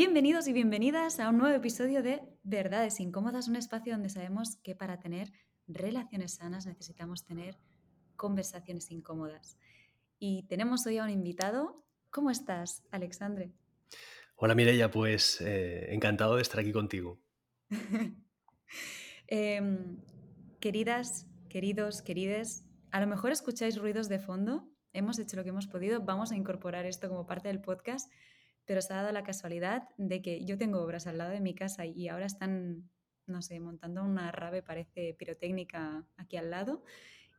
Bienvenidos y bienvenidas a un nuevo episodio de Verdades Incómodas, un espacio donde sabemos que para tener relaciones sanas necesitamos tener conversaciones incómodas. Y tenemos hoy a un invitado. ¿Cómo estás, Alexandre? Hola Mireia, pues eh, encantado de estar aquí contigo. Em, queridas, queridos, querides, a lo mejor escucháis ruidos de fondo. Hemos hecho lo que hemos podido. Vamos a incorporar esto como parte del podcast pero se ha dado la casualidad de que yo tengo obras al lado de mi casa y ahora están, no sé, montando una rave, parece pirotécnica aquí al lado,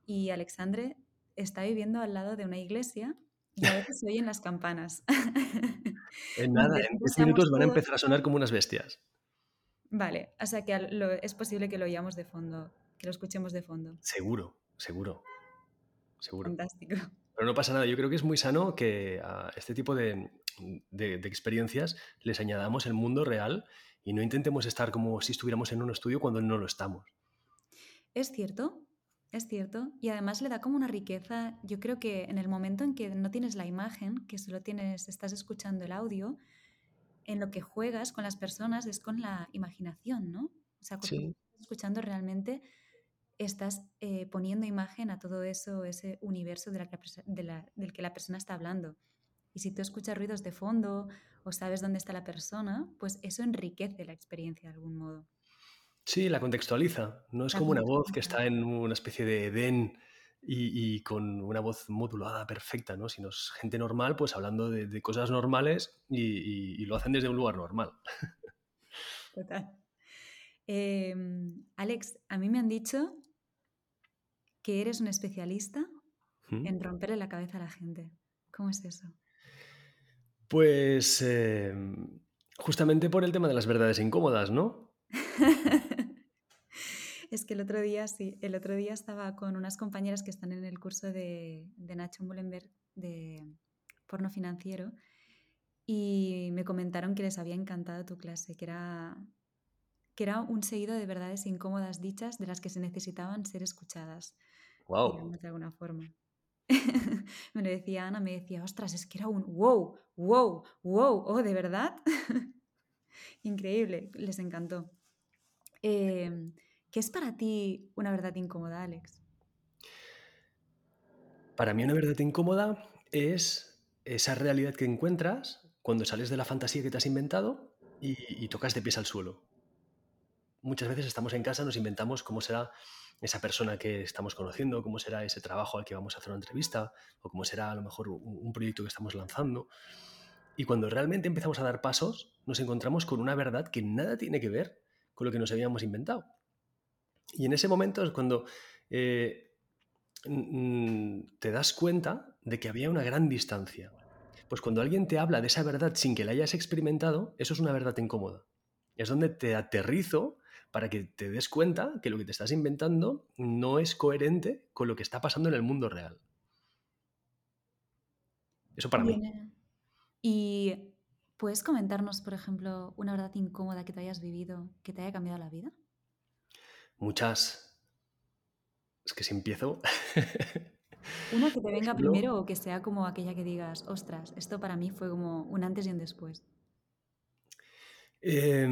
y Alexandre está viviendo al lado de una iglesia y a veces se oyen las campanas. En nada, en 10 minutos van a empezar a sonar como unas bestias. Vale, o sea que es posible que lo oíamos de fondo, que lo escuchemos de fondo. Seguro, seguro. Seguro. Fantástico. Pero no pasa nada, yo creo que es muy sano que a este tipo de, de, experiencias les añadamos el mundo real y no intentemos estar como si estuviéramos en un estudio cuando no lo estamos. Es cierto, es cierto. Y además le da como una riqueza. Yo creo que en el momento en que no tienes la imagen, que solo tienes, estás escuchando el audio, en lo que juegas con las personas es con la imaginación, ¿no? O sea, cuando estás escuchando realmente estás eh, poniendo imagen a todo eso, ese universo de del que la persona está hablando. Y si tú escuchas ruidos de fondo o sabes dónde está la persona, pues eso enriquece la experiencia de algún modo. Sí, la contextualiza. No es como una voz que está en una especie de Edén y, con una voz modulada perfecta, ¿no? Sino es gente normal, pues hablando de, cosas normales y, lo hacen desde un lugar normal. Total. Em, Alex, a mí me han dicho que eres un especialista ¿Mm? en romperle la cabeza a la gente. ¿Cómo es eso? Pues em, justamente por el tema de las verdades incómodas, ¿no? es que el otro día, sí, el otro día estaba con unas compañeras que están en el curso de, Nacho Mullenberg de porno financiero y me comentaron que les había encantado tu clase, que era, que era un seguido de verdades incómodas dichas de las que se necesitaban ser escuchadas. Wow. De alguna forma. me lo decía Ana, me decía, ostras, es que era un wow, wow, wow, oh, ¿de verdad? Increíble, les encantó. Em, ¿Qué es para ti una verdad incómoda, Alex? Para mí una verdad incómoda es esa realidad que encuentras cuando sales de la fantasía que te has inventado y, y tocas de pies al suelo. Muchas veces estamos en casa, nos inventamos cómo será esa persona que estamos conociendo, cómo será ese trabajo al que vamos a hacer una entrevista, o cómo será a lo mejor un, proyecto que estamos lanzando. Y cuando realmente empezamos a dar pasos, nos encontramos con una verdad que nada tiene que ver con lo que nos habíamos inventado. Y en ese momento es cuando eh, te das cuenta de que había una gran distancia. Pues cuando alguien te habla de esa verdad sin que la hayas experimentado, eso es una verdad incómoda. Es donde te aterrizo para que te des cuenta que lo que te estás inventando no es coherente con lo que está pasando en el mundo real. Eso para mí. ¿Y puedes comentarnos, por ejemplo, una verdad incómoda que te hayas vivido, que te haya cambiado la vida? Muchas. Es que si empiezo... Una que te venga primero o que sea como aquella que digas, ostras, esto para mí fue como un antes y un después. Eh,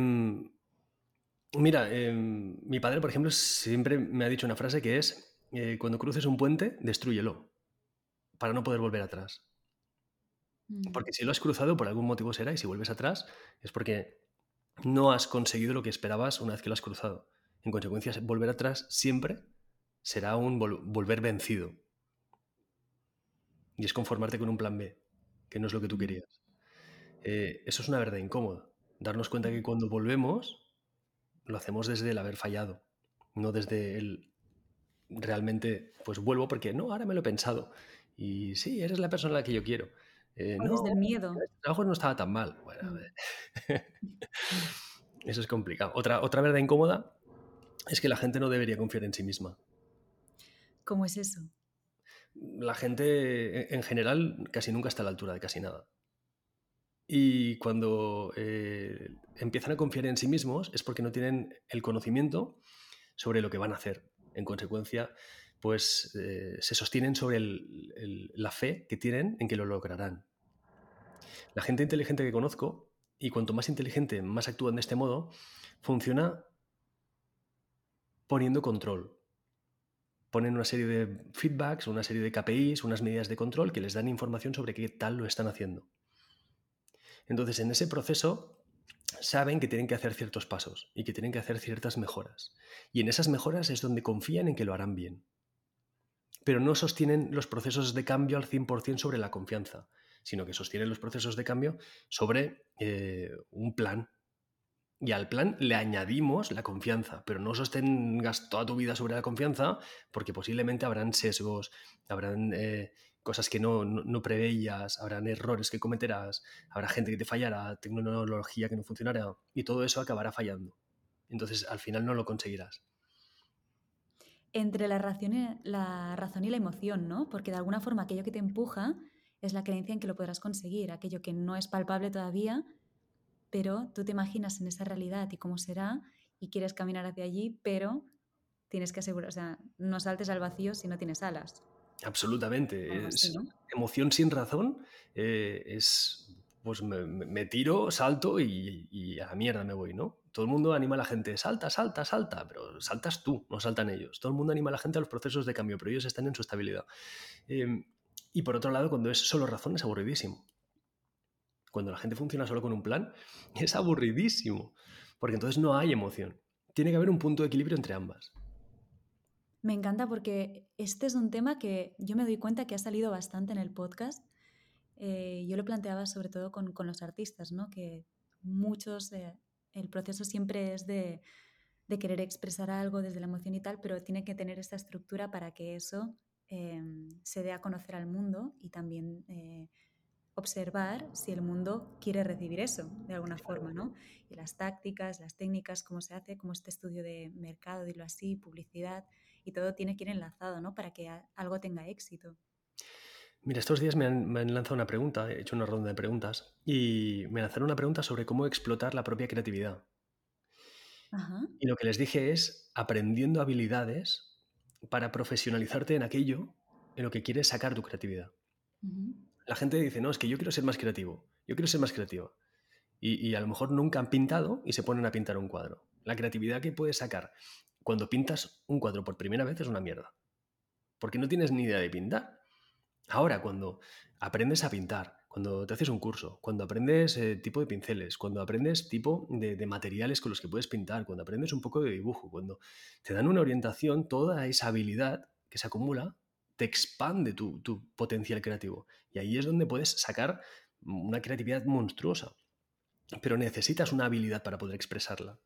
Mira, em, mi padre, por ejemplo, siempre me ha dicho una frase que es, eh, cuando cruces un puente, destruyelo, para no poder volver atrás. Mm. Porque si lo has cruzado, por algún motivo será, y si vuelves atrás, es porque no has conseguido lo que esperabas una vez que lo has cruzado. En consecuencia, volver atrás siempre será un volver vencido. Y es conformarte con un plan B, que no es lo que tú mm. querías. Eh, eso es una verdad incómoda. Darnos cuenta que cuando volvemos, lo hacemos desde el haber fallado, no desde el realmente, pues vuelvo porque no, ahora me lo he pensado. Y sí, eres la persona a la que yo quiero. Eh, no, desde el miedo. El trabajo no estaba tan mal. Bueno, mm. eso es complicado. Otra, otra verdad incómoda es que la gente no debería confiar en sí misma. ¿Cómo es eso? La gente en general casi nunca está a la altura de casi nada. Y cuando eh, empiezan a confiar en sí mismos es porque no tienen el conocimiento sobre lo que van a hacer. En consecuencia, pues eh, se sostienen sobre la fe que tienen en que lo lograrán. La gente inteligente que conozco y cuanto más inteligente, más actúan de este modo, funciona poniendo control. Ponen una serie de feedbacks, una serie de KPIs, unas medidas de control que les dan información sobre qué tal lo están haciendo. Entonces, en ese proceso, saben que tienen que hacer ciertos pasos y que tienen que hacer ciertas mejoras. Y en esas mejoras es donde confían en que lo harán bien. Pero no sostienen los procesos de cambio al 100% sobre la confianza, sino que sostienen los procesos de cambio sobre eh, un plan. Y al plan le añadimos la confianza, pero no sostengas toda tu vida sobre la confianza, porque posiblemente habrán sesgos, habrán eh, cosas que no, no, preveías, habrán errores que cometerás, habrá gente que te fallará, tecnología que no funcionará, y todo eso acabará fallando. Entonces, al final no lo conseguirás. Entre la razón, y, la razón y la emoción, ¿no? Porque de alguna forma aquello que te empuja es la creencia en que lo podrás conseguir, aquello que no es palpable todavía, pero tú te imaginas en esa realidad y cómo será y quieres caminar hacia allí, pero tienes que asegurar, o sea, no saltes al vacío si no tienes alas. Absolutamente. es emoción sin razón. Eh, es, pues me, tiro, salto y, a la mierda me voy, ¿no? Todo el mundo anima a la gente, salta, salta, salta, pero saltas tú, no saltan ellos. Todo el mundo anima a la gente a los procesos de cambio, pero ellos están en su estabilidad. Em, y por otro lado, cuando es solo razón, es aburridísimo. Cuando la gente funciona solo con un plan, es aburridísimo, porque entonces no hay emoción. Tiene que haber un punto de equilibrio entre ambas. Me encanta porque este es un tema que yo me doy cuenta que ha salido bastante en el podcast. Eh, yo lo planteaba sobre todo con, con, los artistas, ¿no? que muchos, eh, el proceso siempre es de, de, querer expresar algo desde la emoción y tal, pero tiene que tener esta estructura para que eso eh, se dé a conocer al mundo y también observar si el mundo quiere recibir eso de alguna forma, ¿no? Y las tácticas, las técnicas, cómo se hace, como este estudio de mercado, dilo así, publicidad, y todo tiene que ir enlazado, ¿no? Para que algo tenga éxito. Mira, estos días me han, lanzado una pregunta, he hecho una ronda de preguntas, y me lanzaron una pregunta sobre cómo explotar la propia creatividad. Y lo que les dije es aprendiendo habilidades para profesionalizarte en aquello en lo que quieres sacar tu creatividad. La gente dice, no, es que yo quiero ser más creativo, yo quiero ser más creativo. Y, y, a lo mejor nunca han pintado y se ponen a pintar un cuadro. La creatividad que puedes sacar cuando pintas un cuadro por primera vez es una mierda. Porque no tienes ni idea de pintar. Ahora, cuando aprendes a pintar, cuando te haces un curso, cuando aprendes eh, tipo de pinceles, cuando aprendes tipo de, materiales con los que puedes pintar, cuando aprendes un poco de dibujo, cuando te dan una orientación, toda esa habilidad que se acumula te expande tu, potencial creativo. Y ahí es donde puedes sacar una creatividad monstruosa. Pero necesitas una habilidad para poder expresarla.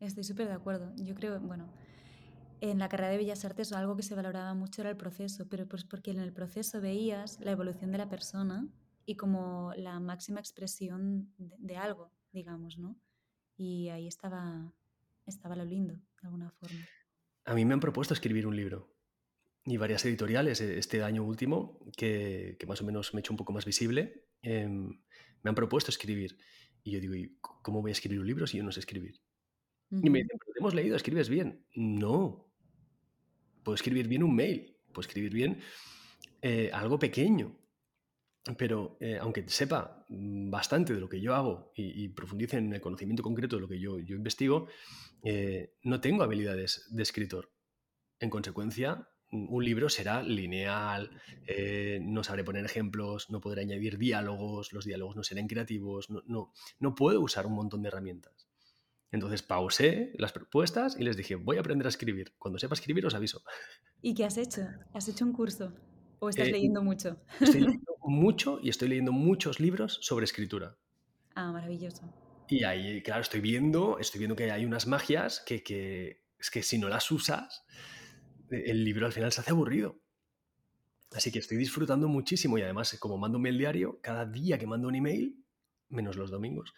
Estoy súper de acuerdo. Yo creo, bueno, en la carrera de Bellas Artes algo que se valoraba mucho era el proceso, pero pues porque en el proceso veías la evolución de la persona y como la máxima expresión de, algo, digamos, ¿no? Y ahí estaba, estaba lo lindo, de alguna forma. A mí me han propuesto escribir un libro y varias editoriales eh, este año último, que, más o menos me he hecho un poco más visible, em, me han propuesto escribir. Y yo digo, ¿y cómo voy a escribir un libro si yo no sé escribir? Y me dicen, pero te hemos leído, escribes bien. No. Puedo escribir bien un mail, puedo escribir bien eh, algo pequeño. Pero eh, aunque sepa bastante de lo que yo hago y, profundice en el conocimiento concreto de lo que yo, yo investigo, eh, no tengo habilidades de escritor. En consecuencia, un libro será lineal, no sabré poner ejemplos, no podré añadir diálogos, los diálogos no serán creativos, no, no, no puedo usar un montón de herramientas. Entonces pausé las propuestas y les dije, voy a aprender a escribir. Cuando sepa escribir os aviso. ¿Y qué has hecho? ¿Has hecho un curso? ¿O estás eh, leyendo mucho? Estoy leyendo mucho y estoy leyendo muchos libros sobre escritura. Ah, maravilloso. Y ahí, claro, estoy viendo, estoy viendo que hay unas magias que, que es que si no las usas, eh, el libro al final se hace aburrido. Así que estoy disfrutando muchísimo y además, como mando un mail diario, cada día que mando un email, menos los domingos,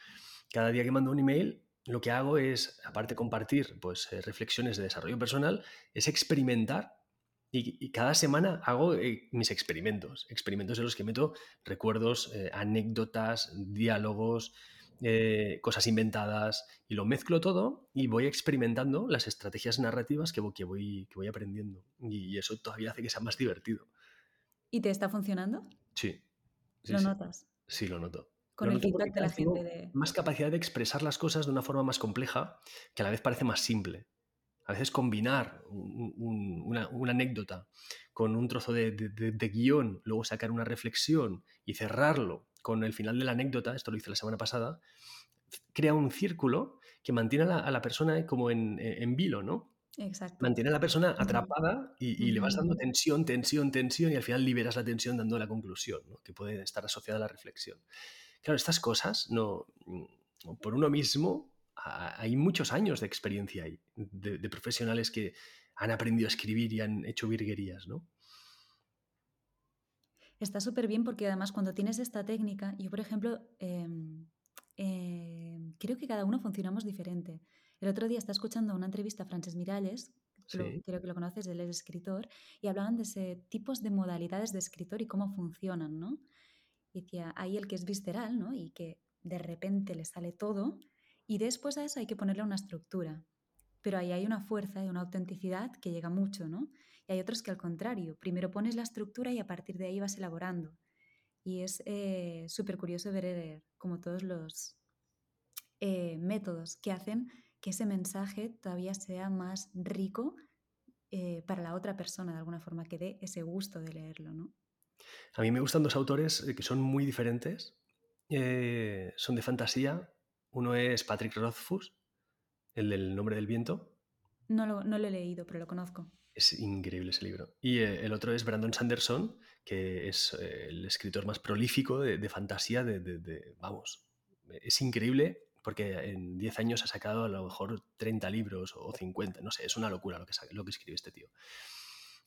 cada día que mando un email lo que hago es, aparte de compartir pues, eh, reflexiones de desarrollo personal, es experimentar y, cada semana hago eh, mis experimentos, experimentos en los que meto recuerdos, eh, anécdotas, diálogos, cosas inventadas y lo mezclo todo y voy experimentando las estrategias narrativas que voy, que voy, que voy aprendiendo. Y, eso todavía hace que sea más divertido. ¿Y te está funcionando? Sí. ¿Lo notas? Sí, lo noto. Con Lo el feedback de la gente de... más capacidad de expresar las cosas de una forma más compleja que a la vez parece más simple. A veces combinar un- un- una, una anécdota con un trozo de, de- de- guion, luego sacar una reflexión y cerrarlo con el final de la anécdota, esto lo hice la semana pasada, crea un círculo que mantiene a la, a la persona como en, en vilo, ¿no? Exacto. Mantiene a la persona atrapada y, y le vas dando tensión, tensión, tensión y al final liberas la tensión dando la conclusión, ¿no? que puede estar asociada a la reflexión. Claro, estas cosas, no, mm, por uno mismo, a- hay muchos años de experiencia ahí, de, de profesionales que han aprendido a escribir y han hecho virguerías, ¿no? Está súper bien porque además cuando tienes esta técnica, yo por ejemplo, em, em, creo que cada uno funcionamos diferente. El otro día estaba escuchando una entrevista a Frances Miralles, creo que lo conoces, él es escritor, y hablaban de ese tipos de modalidades de escritor y cómo funcionan, ¿no? Y decía, hay el que es visceral, ¿no? Y que de repente le sale todo, y después a eso hay que ponerle una estructura. Pero ahí hay una fuerza y una autenticidad que llega mucho, ¿no? Y hay otros que al contrario, primero pones la estructura y a partir de ahí vas elaborando. Y es eh, súper curioso ver eh, como todos los eh, métodos que hacen que ese mensaje todavía sea más rico eh, para la otra persona, de alguna forma, que dé ese gusto de leerlo, ¿no? A mí me gustan dos autores eh, que son muy diferentes, eh, son de fantasía. Uno es Patrick Rothfuss, el del nombre del viento, No lo, no lo he leído, pero lo conozco. Es increíble ese libro. Y eh, el otro es Brandon Sanderson, que es eh, el escritor más prolífico de, de fantasía, de, de- de- vamos, es increíble porque en 10 años ha sacado a lo mejor 30 libros o 50, no sé, es una locura lo que, lo que escribe este tío.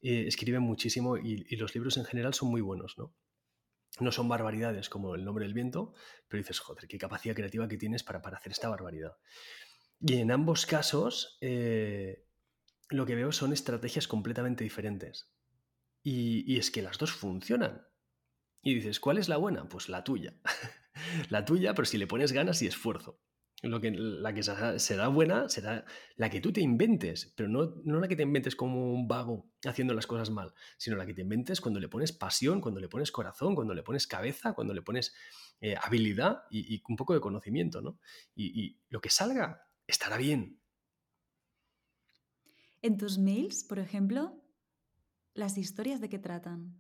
Eh, escribe muchísimo y, los libros en general son muy buenos, ¿no? No son barbaridades como El nombre del viento, pero dices, joder, qué capacidad creativa que tienes para, para hacer esta barbaridad. Y en ambos casos, eh, lo que veo son estrategias completamente diferentes. Y, y es que las dos funcionan. Y dices, ¿cuál es la buena? Pues la tuya. la tuya, pero si le pones ganas y esfuerzo. Lo que, la que será, buena será la que tú te inventes, pero no, no la que te inventes como un vago haciendo las cosas mal, sino la que te inventes cuando le pones pasión, cuando le pones corazón, cuando le pones cabeza, cuando le pones eh, habilidad y, y un poco de conocimiento, ¿no? Y, y lo que salga estará bien, En tus mails, por ejemplo, las historias de qué tratan.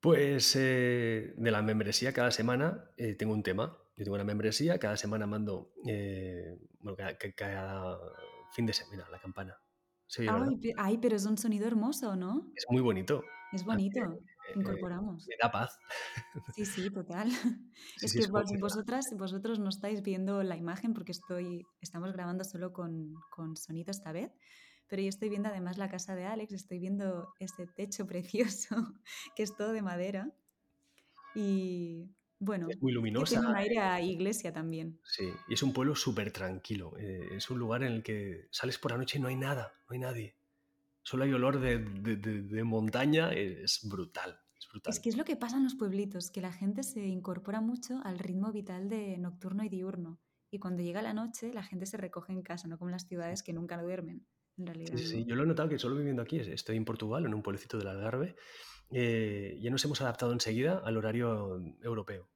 Pues eh, de la membresía cada semana eh, tengo un tema. Yo tengo una membresía, cada semana mando, eh, bueno, cada, ca- cada fin de semana, la campana. Ay, pe- ay, pero es un sonido hermoso, ¿no? Es muy bonito. Es bonito. me- Incorporamos. me da paz. Sí, sí, total. Sí, Es sí, que es vos- vosotras, vosotros no estáis viendo la imagen porque estoy, estamos grabando solo con, con sonido esta vez, pero yo estoy viendo además la casa de Alex, estoy viendo ese techo precioso que es todo de madera y bueno, es muy luminosa. tiene un aire a iglesia también. Sí, y es un pueblo súper tranquilo. eh, es un lugar en el que sales por la noche y no hay nada, no hay nadie. Solo hay olor de, de- de- de montaña, es brutal. Es brutal. Es que es lo que pasa en los pueblitos, que la gente se incorpora mucho al ritmo vital de nocturno y diurno. Y cuando llega la noche, la gente se recoge en casa, no como en las ciudades que nunca duermen, en realidad. Sí, sí, yo lo he notado que solo viviendo aquí, estoy en Portugal, en un pueblecito del Algarve, eh, ya nos hemos adaptado enseguida al horario europeo.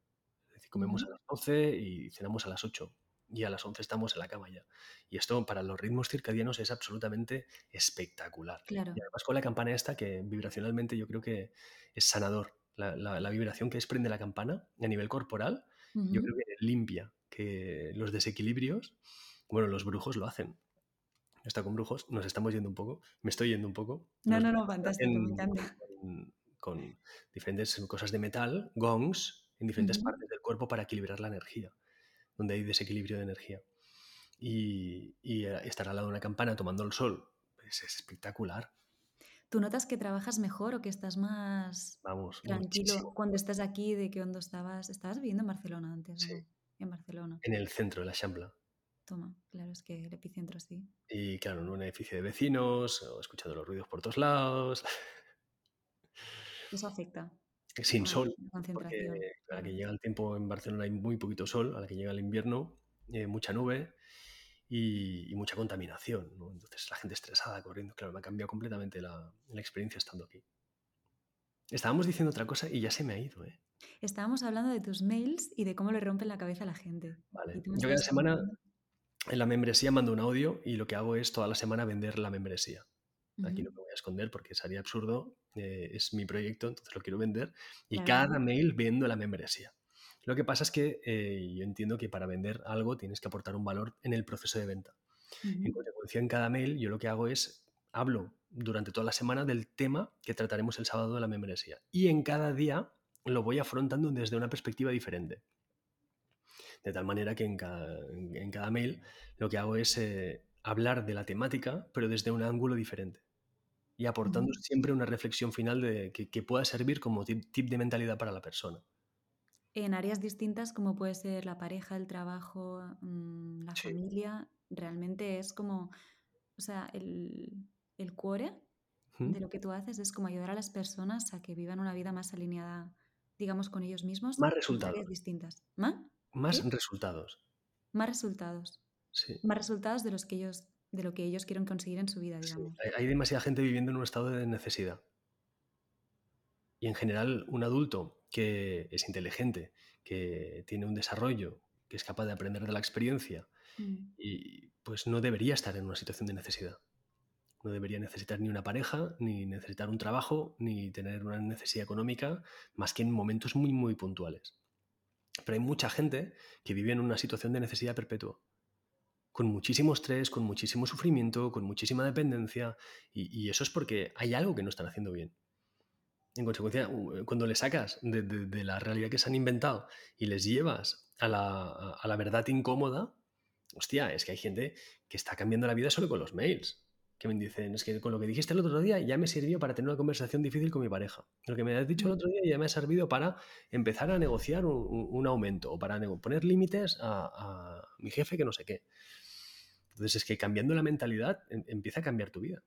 Comemos a las 12 y cenamos a las 8 y a las 11 estamos en la cama ya. Y esto para los ritmos circadianos es absolutamente espectacular. Claro. Y además con la campana esta que vibracionalmente yo creo que es sanador. La, la- la vibración que desprende la campana a nivel corporal, yo Ujú. creo que limpia, que los desequilibrios, bueno, los brujos lo hacen. Está con brujos, nos estamos yendo un poco, me estoy yendo un poco. No, no, no, fantástico, me hacen encanta. Con, con diferentes cosas de metal, gongs, en diferentes Ujú. partes del cuerpo para equilibrar la energía, donde hay desequilibrio de energía. Y, y, eh, estar al lado de una campana tomando el sol pues es espectacular. ¿Tú notas que trabajas mejor o que estás más Vamos, tranquilo muchísimo. cuando estás aquí de que cuando estabas... ¿Estabas viviendo en Barcelona antes? Sí. ¿o no? En Barcelona. En el centro de la Shambla. Toma, claro, es que el epicentro sí. Y claro, en un edificio de vecinos, escuchando los ruidos por todos lados, Eso afecta sin a sol, porque a la que llega el tiempo en Barcelona hay muy poquito sol, a la que llega el invierno, eh, mucha nube y, y mucha contaminación. ¿no? Entonces la gente estresada, corriendo. Claro, me ha cambiado completamente la, la experiencia estando aquí. Estábamos diciendo otra cosa y ya se me ha ido, ¿eh? Estábamos hablando de tus mails y de cómo le rompen la cabeza a la gente. Vale. Yo cada semana en la membresía mando un audio y lo que hago es toda la semana vender la membresía. Aquí no Ujú, me voy a esconder porque sería absurdo. Eh, es mi proyecto, entonces lo quiero vender. Y Claro, cada mail vendo la membresía. Lo que pasa es que eh, yo entiendo que para vender algo tienes que aportar un valor en el proceso de venta. En consecuencia, en cada mail yo lo que hago es hablo durante toda la semana del tema que trataremos el sábado de la membresía. Y en cada día lo voy afrontando desde una perspectiva diferente. De tal manera que en cada, en cada mail lo que hago es eh, hablar de la temática, pero desde un ángulo diferente. Y aportando siempre una reflexión final de, que, que pueda servir como tip, tip de mentalidad para la persona. En áreas distintas como puede ser la pareja, el trabajo, mm, la Sí. familia, realmente es como, o sea, el, el core ¿Mm? de lo que tú haces es como ayudar a las personas a que vivan una vida más alineada, digamos, con ellos mismos Más en áreas resultados. distintas. ¿Más? Más resultados. Más resultados. Sí. Más resultados de los que ellos, de lo que ellos quieren conseguir en su vida, digamos. Hay, hay demasiada gente viviendo en un estado de necesidad. Y en general, un adulto que es inteligente, que tiene un desarrollo, que es capaz de aprender de la experiencia, Mm, y pues no debería estar en una situación de necesidad. No debería necesitar ni una pareja, ni necesitar un trabajo, ni tener una necesidad económica, más que en momentos muy, muy puntuales. Pero hay mucha gente que vive en una situación de necesidad perpetua, con muchísimo estrés, con muchísimo sufrimiento, con muchísima dependencia, y, eso es porque hay algo que no están haciendo bien. En consecuencia, u- cuando le sacas de, la realidad que se han inventado y les llevas a la, verdad incómoda, hostia, es que hay gente que está cambiando la vida solo con los mails. Que me dicen, es que con lo que dijiste el otro día ya me sirvió para tener una conversación difícil con mi pareja. Lo que me has dicho el otro día ya me ha servido para empezar a negociar un, aumento o para poner límites a mi jefe que no sé qué. Entonces es que cambiando la mentalidad em- empieza a cambiar tu vida.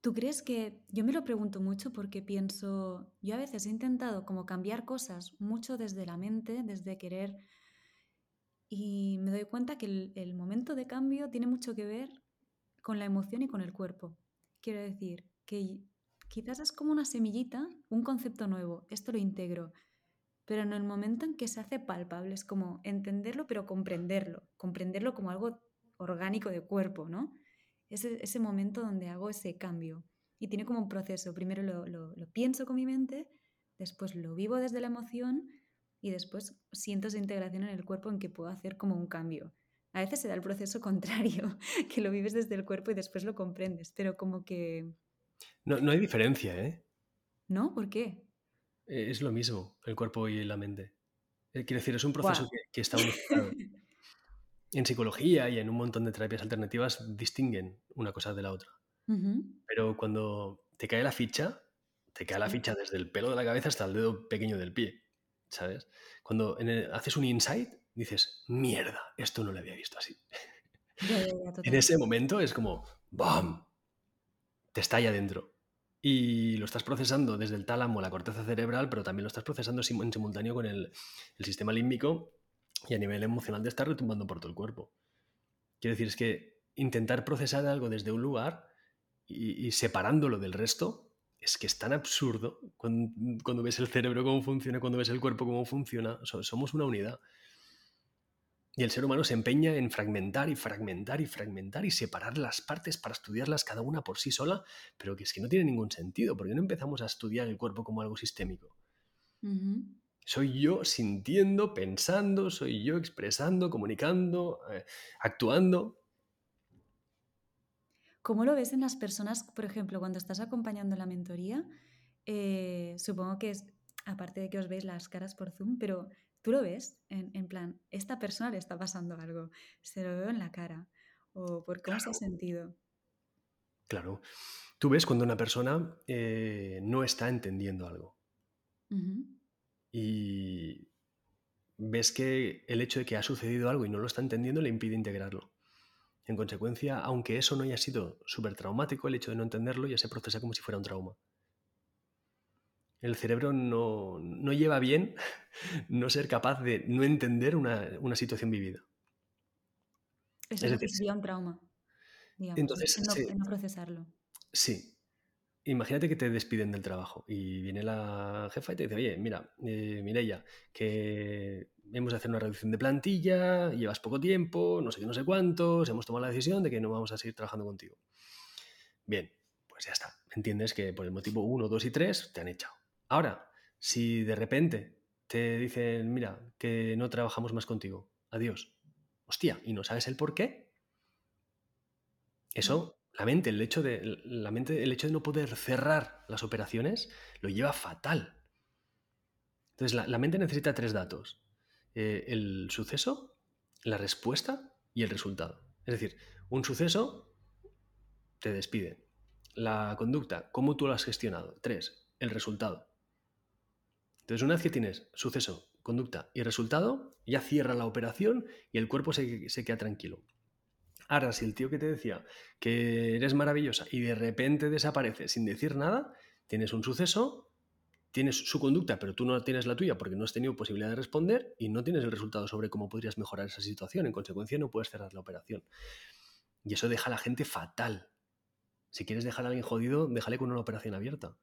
¿Tú crees que, yo me lo pregunto mucho porque pienso, yo a veces he intentado como cambiar cosas mucho desde la mente, desde querer, y me doy cuenta que el, el momento de cambio tiene mucho que ver con la emoción y con el cuerpo. Quiero decir, que quizás es como una semillita, un concepto nuevo, esto lo integro, pero en el momento en que se hace palpable, es como entenderlo, pero comprenderlo, comprenderlo como algo orgánico de cuerpo, ¿no? Ese, ese momento donde hago ese cambio. Y tiene como un proceso. Primero lo, lo, lo pienso con mi mente, después lo vivo desde la emoción y después siento esa integración en el cuerpo en que puedo hacer como un cambio. A veces se da el proceso contrario, que lo vives desde el cuerpo y después lo comprendes, pero como que... No, no hay diferencia, ¿eh? ¿No? ¿Por qué? Eh, Es lo mismo, el cuerpo y la mente. Eh, Quiero decir, es un proceso que está unificado. En psicología y en un montón de terapias alternativas distinguen una cosa de la otra. Pero cuando te cae la ficha, te cae la ficha desde el pelo de la cabeza hasta el dedo pequeño del pie, ¿sabes? Cuando en el- haces un insight, dices, mierda, esto no lo había visto así. En ese momento es como, ¡bam! Te estalla dentro. Y lo estás procesando desde el tálamo, la corteza cerebral, pero también lo estás procesando en simultáneo con el, el sistema límbico y a nivel emocional te está retumbando por todo el cuerpo. Quiero decir, es que intentar procesar algo desde un lugar y, separándolo del resto es que es tan absurdo cuando, ves el cerebro cómo funciona, cuando ves el cuerpo cómo funciona. So- somos una unidad. Y el ser humano se empeña en fragmentar y fragmentar y fragmentar y separar las partes para estudiarlas cada una por sí sola, pero que es que no tiene ningún sentido, porque no empezamos a estudiar el cuerpo como algo sistémico. Ujú. Soy yo sintiendo, pensando, soy yo expresando, comunicando, eh, actuando. ¿Cómo lo ves en las personas, por ejemplo, cuando estás acompañando la mentoría? Eh, supongo que es, aparte de que os veis las caras por Zoom, pero tú lo ves en, en plan, esta persona le está pasando algo, se lo veo en la cara, o por cómo se ha sentido. claro. Tú ves cuando una persona eh, no está entendiendo algo y ves que el hecho de que ha sucedido algo y no lo está entendiendo le impide integrarlo. En consecuencia, aunque eso no haya sido súper traumático, el hecho de no entenderlo ya se procesa como si fuera un trauma. El cerebro no, no lleva bien no ser capaz de no entender una, una situación vivida. Eso Es decir, sería un trauma, digamos, entonces, sí, no procesarlo. sí. Imagínate que te despiden del trabajo y viene la jefa y te dice, oye, mira, eh, Mireia, que hemos de hacer una reducción de plantilla, llevas poco tiempo, no sé qué, no sé cuántos, hemos tomado la decisión de que no vamos a seguir trabajando contigo. Bien, pues ya está. Entiendes que por el motivo 1, 2 y 3 te han echado. Ahora, si de repente te dicen, mira, que no trabajamos más contigo, adiós, hostia, y no sabes el por qué, eso la mente, el hecho de, la mente, el hecho de no poder cerrar las operaciones lo lleva fatal. Entonces, la, mente necesita tres datos. Eh, el suceso, la respuesta y el resultado. Es decir, un suceso te despide. La conducta, cómo tú lo has gestionado. Tres, el resultado. Entonces, una vez que tienes suceso, conducta y resultado, ya cierra la operación y el cuerpo se, se queda tranquilo. Ahora, si el tío que te decía que eres maravillosa y de repente desaparece sin decir nada, tienes un suceso, tienes su conducta, pero tú no tienes la tuya porque no has tenido posibilidad de responder y no tienes el resultado sobre cómo podrías mejorar esa situación. En consecuencia, no puedes cerrar la operación. Y eso deja a la gente fatal. Si quieres dejar a alguien jodido, déjale con una operación abierta.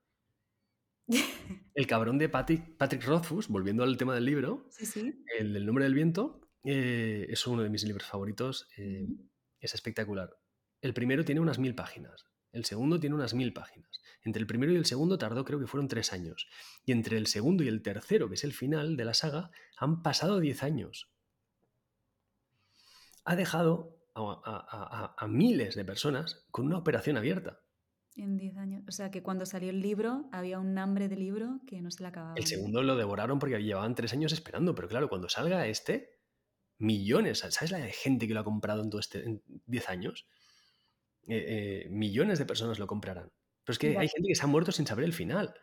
El cabrón de Patrick, Patrick Rothfuss, volviendo al tema del libro, el del nombre del viento, eh, es uno de mis libros favoritos. Eh, es espectacular. El primero tiene unas mil páginas. El segundo tiene unas mil páginas. Entre el primero y el segundo tardó creo que fueron tres años. Y entre el segundo y el tercero, que es el final de la saga, han pasado diez años. Ha dejado a, miles de personas con una operación abierta. En diez años. O sea que cuando salió el libro había un hambre de libro que no se le acababa. El segundo lo devoraron porque llevaban tres años esperando. Pero claro, cuando salga este, millones, ¿sabes la de gente que lo ha comprado en, todo este, 10 años? Eh, eh, millones de personas lo comprarán. Pero es que hay gente que se ha muerto sin saber el final.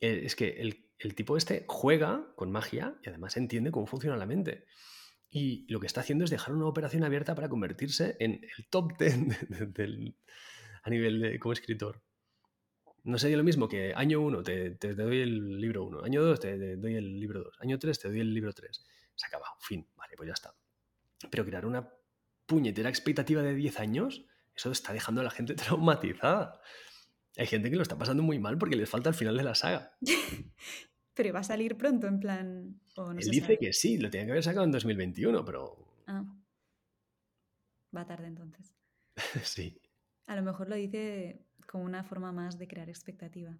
Eh, es que el, tipo este juega con magia y además entiende cómo funciona la mente. Y lo que está haciendo es dejar una operación abierta para convertirse en el top 10 a nivel de, como escritor. No sería lo mismo que año 1 te, te, doy el libro 1, año 2 te, doy el libro 2, año 3 te doy el libro 3 se ha acabado, fin, vale, pues ya está. Pero crear una puñetera expectativa de 10 años, eso está dejando a la gente traumatizada. Hay gente que lo está pasando muy mal porque les falta el final de la saga. pero va a salir pronto, en plan. Él dice que sí, lo tiene que haber sacado en 2021, pero. Ah. Va tarde entonces. sí. A lo mejor lo dice como una forma más de crear expectativa.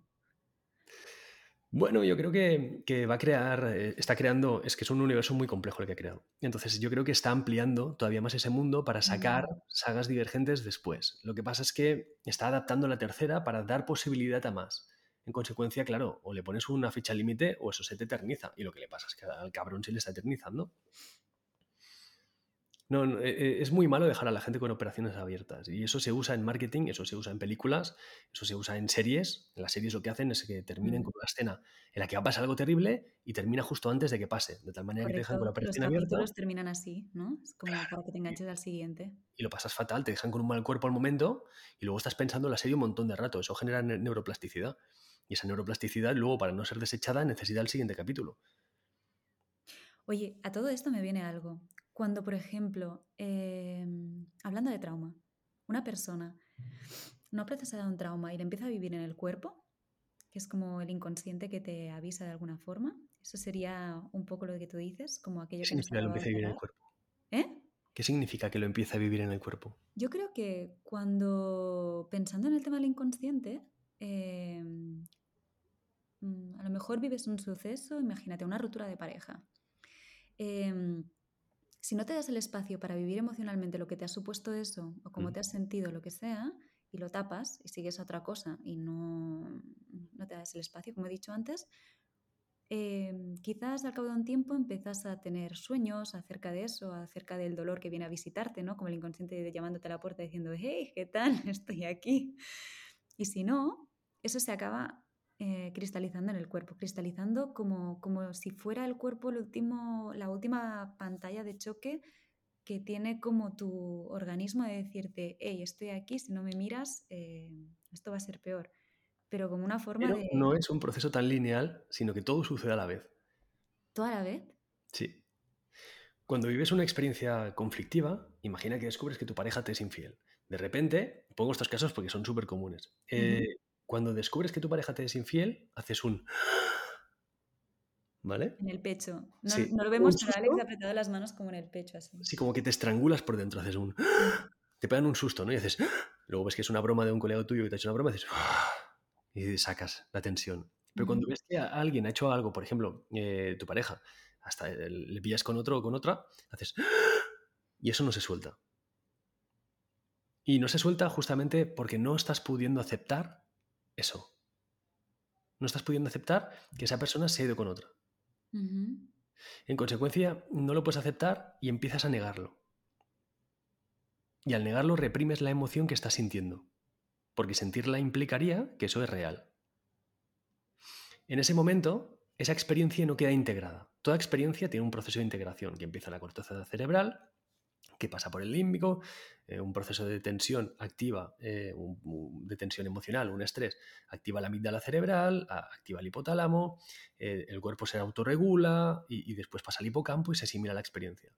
Bueno, yo creo que, va a crear, eh, está creando, es que es un universo muy complejo el que ha creado. Entonces yo creo que está ampliando todavía más ese mundo para sacar sagas divergentes después. Lo que pasa es que está adaptando la tercera para dar posibilidad a más. En consecuencia, claro, o le pones una fecha límite o eso se te eterniza. Y lo que le pasa es que al cabrón se le está eternizando. No, eh, eh, es muy malo dejar a la gente con operaciones abiertas. Y eso se usa en marketing, eso se usa en películas, eso se usa en series. En las series lo que hacen es que terminen con una escena en la que va a pasar algo terrible y termina justo antes de que pase. De tal manera que te dejan con la operación abierta. Los terminan así, ¿no? Es como para que te enganches al siguiente. Y lo pasas fatal, te dejan con un mal cuerpo al momento y luego estás pensando en la serie un montón de rato. Eso genera neuroplasticidad. Y esa neuroplasticidad, luego, para no ser desechada, necesita el siguiente capítulo. Oye, a todo esto me viene algo. Cuando, por ejemplo, em, hablando de trauma, una persona no ha procesado un trauma y le empieza a vivir en el cuerpo, que es como el inconsciente que te avisa de alguna forma, eso sería un poco lo que tú dices, como aquello ¿Qué significa que lo empieza a vivir en el cuerpo? ¿Eh? ¿Qué significa que lo empieza a vivir en el cuerpo? Yo creo que cuando, pensando en el tema del inconsciente, em, mm, a lo mejor vives un suceso, imagínate, una ruptura de pareja. Em, si no te das el espacio para vivir emocionalmente lo que te ha supuesto eso o cómo te has sentido, lo que sea, y lo tapas y sigues a otra cosa y no, no te das el espacio, como he dicho antes, em, quizás al cabo de un tiempo empiezas a tener sueños acerca de eso, acerca del dolor que viene a visitarte, ¿no? Como el inconsciente llamándote a la puerta diciendo, hey, ¿qué tal? Estoy aquí. Y si no, eso se acaba eh, cristalizando en el cuerpo, cristalizando como, como si fuera el cuerpo el último, la última pantalla de choque que tiene como tu organismo de decirte, hey, estoy aquí, si no me miras, eh, esto va a ser peor. Pero como una forma de... No es un proceso tan lineal, sino que todo sucede a la vez. ¿Todo a la vez? Sí. Cuando vives una experiencia conflictiva, imagina que descubres que tu pareja te es infiel. De repente, pongo estos casos porque son súper comunes. Eh, cuando descubres que tu pareja te es infiel, haces un... ¿Vale? En el pecho. No, Sí. no lo vemos, pero Alex ha apretado las manos como en el pecho, así. Sí, como que te estrangulas por dentro, haces un... Te pegan un susto, ¿no? Y haces... Luego ves que es una broma de un colega tuyo que te ha hecho una broma y dices... Y sacas la tensión. Pero cuando ves que a- alguien ha hecho algo, por ejemplo, eh, tu pareja, hasta le pillas con otro o con otra, haces... Y eso no se suelta. Y no se suelta justamente porque no estás pudiendo aceptar eso. No estás pudiendo aceptar que esa persona se ha ido con otra. En consecuencia, no lo puedes aceptar y empiezas a negarlo. Y al negarlo reprimes la emoción que estás sintiendo, porque sentirla implicaría que eso es real. En ese momento, esa experiencia no queda integrada. Toda experiencia tiene un proceso de integración que empieza en la corteza cerebral, que pasa por el límbico, eh, un proceso de tensión activa, eh, de tensión emocional, un estrés, activa la amígdala cerebral, activa el hipotálamo, eh, el cuerpo se autorregula y, y después pasa al hipocampo y se asimila la experiencia.